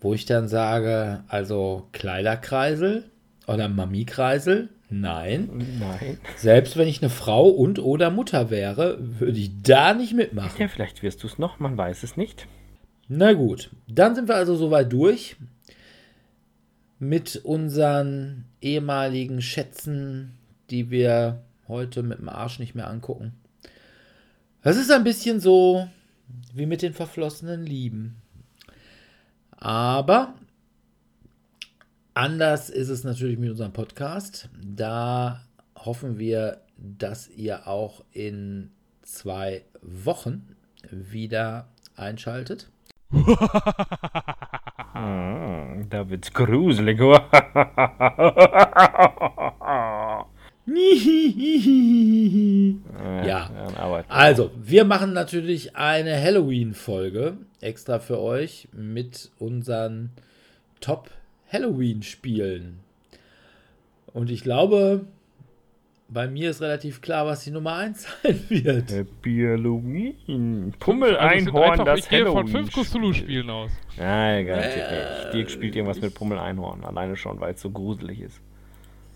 C: wo ich dann sage, also Kleiderkreisel oder Mami-Kreisel, nein.
D: Nein.
C: Selbst wenn ich eine Frau und oder Mutter wäre, würde ich da nicht mitmachen.
D: Ja, vielleicht wirst du es noch, man weiß es nicht.
C: Na gut, dann sind wir also soweit durch mit unseren ehemaligen Schätzen, die wir heute mit dem Arsch nicht mehr angucken. Das ist ein bisschen so wie mit den verflossenen Lieben. Aber Anders ist es natürlich mit unserem Podcast. Da hoffen wir, dass ihr auch in zwei Wochen wieder einschaltet.
D: Da wird's gruselig.
C: Ja. Also, wir machen natürlich eine Halloween-Folge extra für euch mit unseren Top-Halloween-Spielen. Und ich glaube, bei mir ist relativ klar, was die Nummer 1 sein wird.
D: Happy Halloween.
E: Also es
D: Pummel-Einhorn,
E: sind einfach-
D: das
E: Ich gehe von
D: Halloween.
E: fünf Cthulhu-Spielen aus.
D: Nein, garantiert
C: Äh.
D: Dirk spielt irgendwas mit Pummel-Einhorn. Alleine schon, weil es so gruselig ist.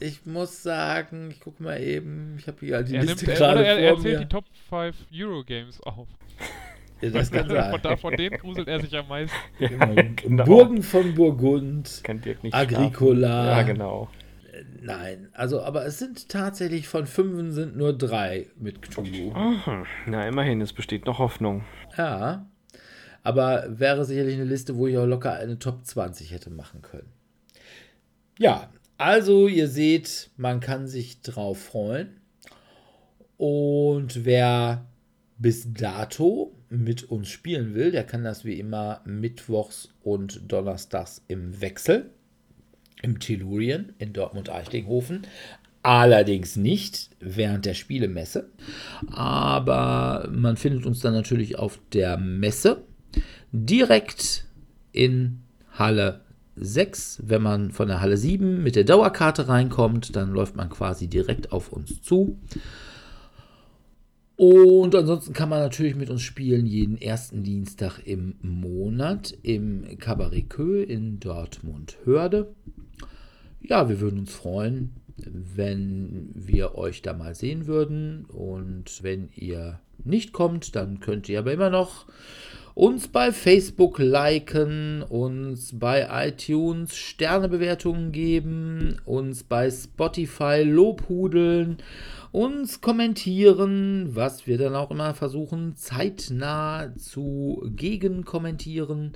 C: Ich muss sagen, ich gucke mal eben, ich habe hier die
E: Er, nimmt,
C: Liste
E: er,
C: gerade
E: oder er, er
C: vor
E: zählt
C: mir.
E: die Top 5 Eurogames auf.
C: Ja, das kann
E: von,
C: sein.
E: da, von denen gruselt er sich am meisten.
D: genau.
C: Burgen von Burgund.
D: Kann Dirk nicht
C: Agricola.
D: schlafen. Ja, genau.
C: Nein, also, aber es sind tatsächlich von fünf sind nur drei mit Cthulhu.
D: Mhm. Na, immerhin, es besteht noch Hoffnung.
C: Ja, aber wäre sicherlich eine Liste, wo ich auch locker eine Top 20 hätte machen können. Ja, also ihr seht, man kann sich drauf freuen. Und wer bis dato mit uns spielen will, der kann das wie immer mittwochs und donnerstags im Wechsel im Tellurien in Dortmund-Eichlinghofen. Allerdings nicht während der Spielemesse. Aber man findet uns dann natürlich auf der Messe direkt in Halle 6. Wenn man von der Halle 7 mit der Dauerkarte reinkommt, dann läuft man quasi direkt auf uns zu. Und ansonsten kann man natürlich mit uns spielen jeden ersten Dienstag im Monat im Cabaret Kö in Dortmund-Hörde. Ja, wir würden uns freuen, wenn wir euch da mal sehen würden. Und wenn ihr nicht kommt, dann könnt ihr aber immer noch uns bei Facebook liken, uns bei iTunes Sternebewertungen geben, uns bei Spotify lobhudeln, uns kommentieren, was wir dann auch immer versuchen, zeitnah zu gegenkommentieren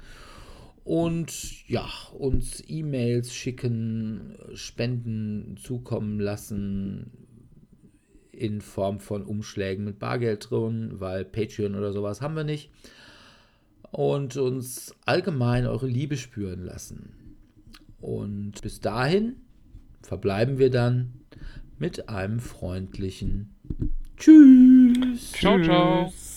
C: und ja, uns E-Mails schicken, Spenden zukommen lassen in Form von Umschlägen mit Bargeld drin, weil Patreon oder sowas haben wir nicht. Und uns allgemein eure Liebe spüren lassen. Und bis dahin verbleiben wir dann mit einem freundlichen Tschüss.
E: Ciao, ciao.
D: Tschüss.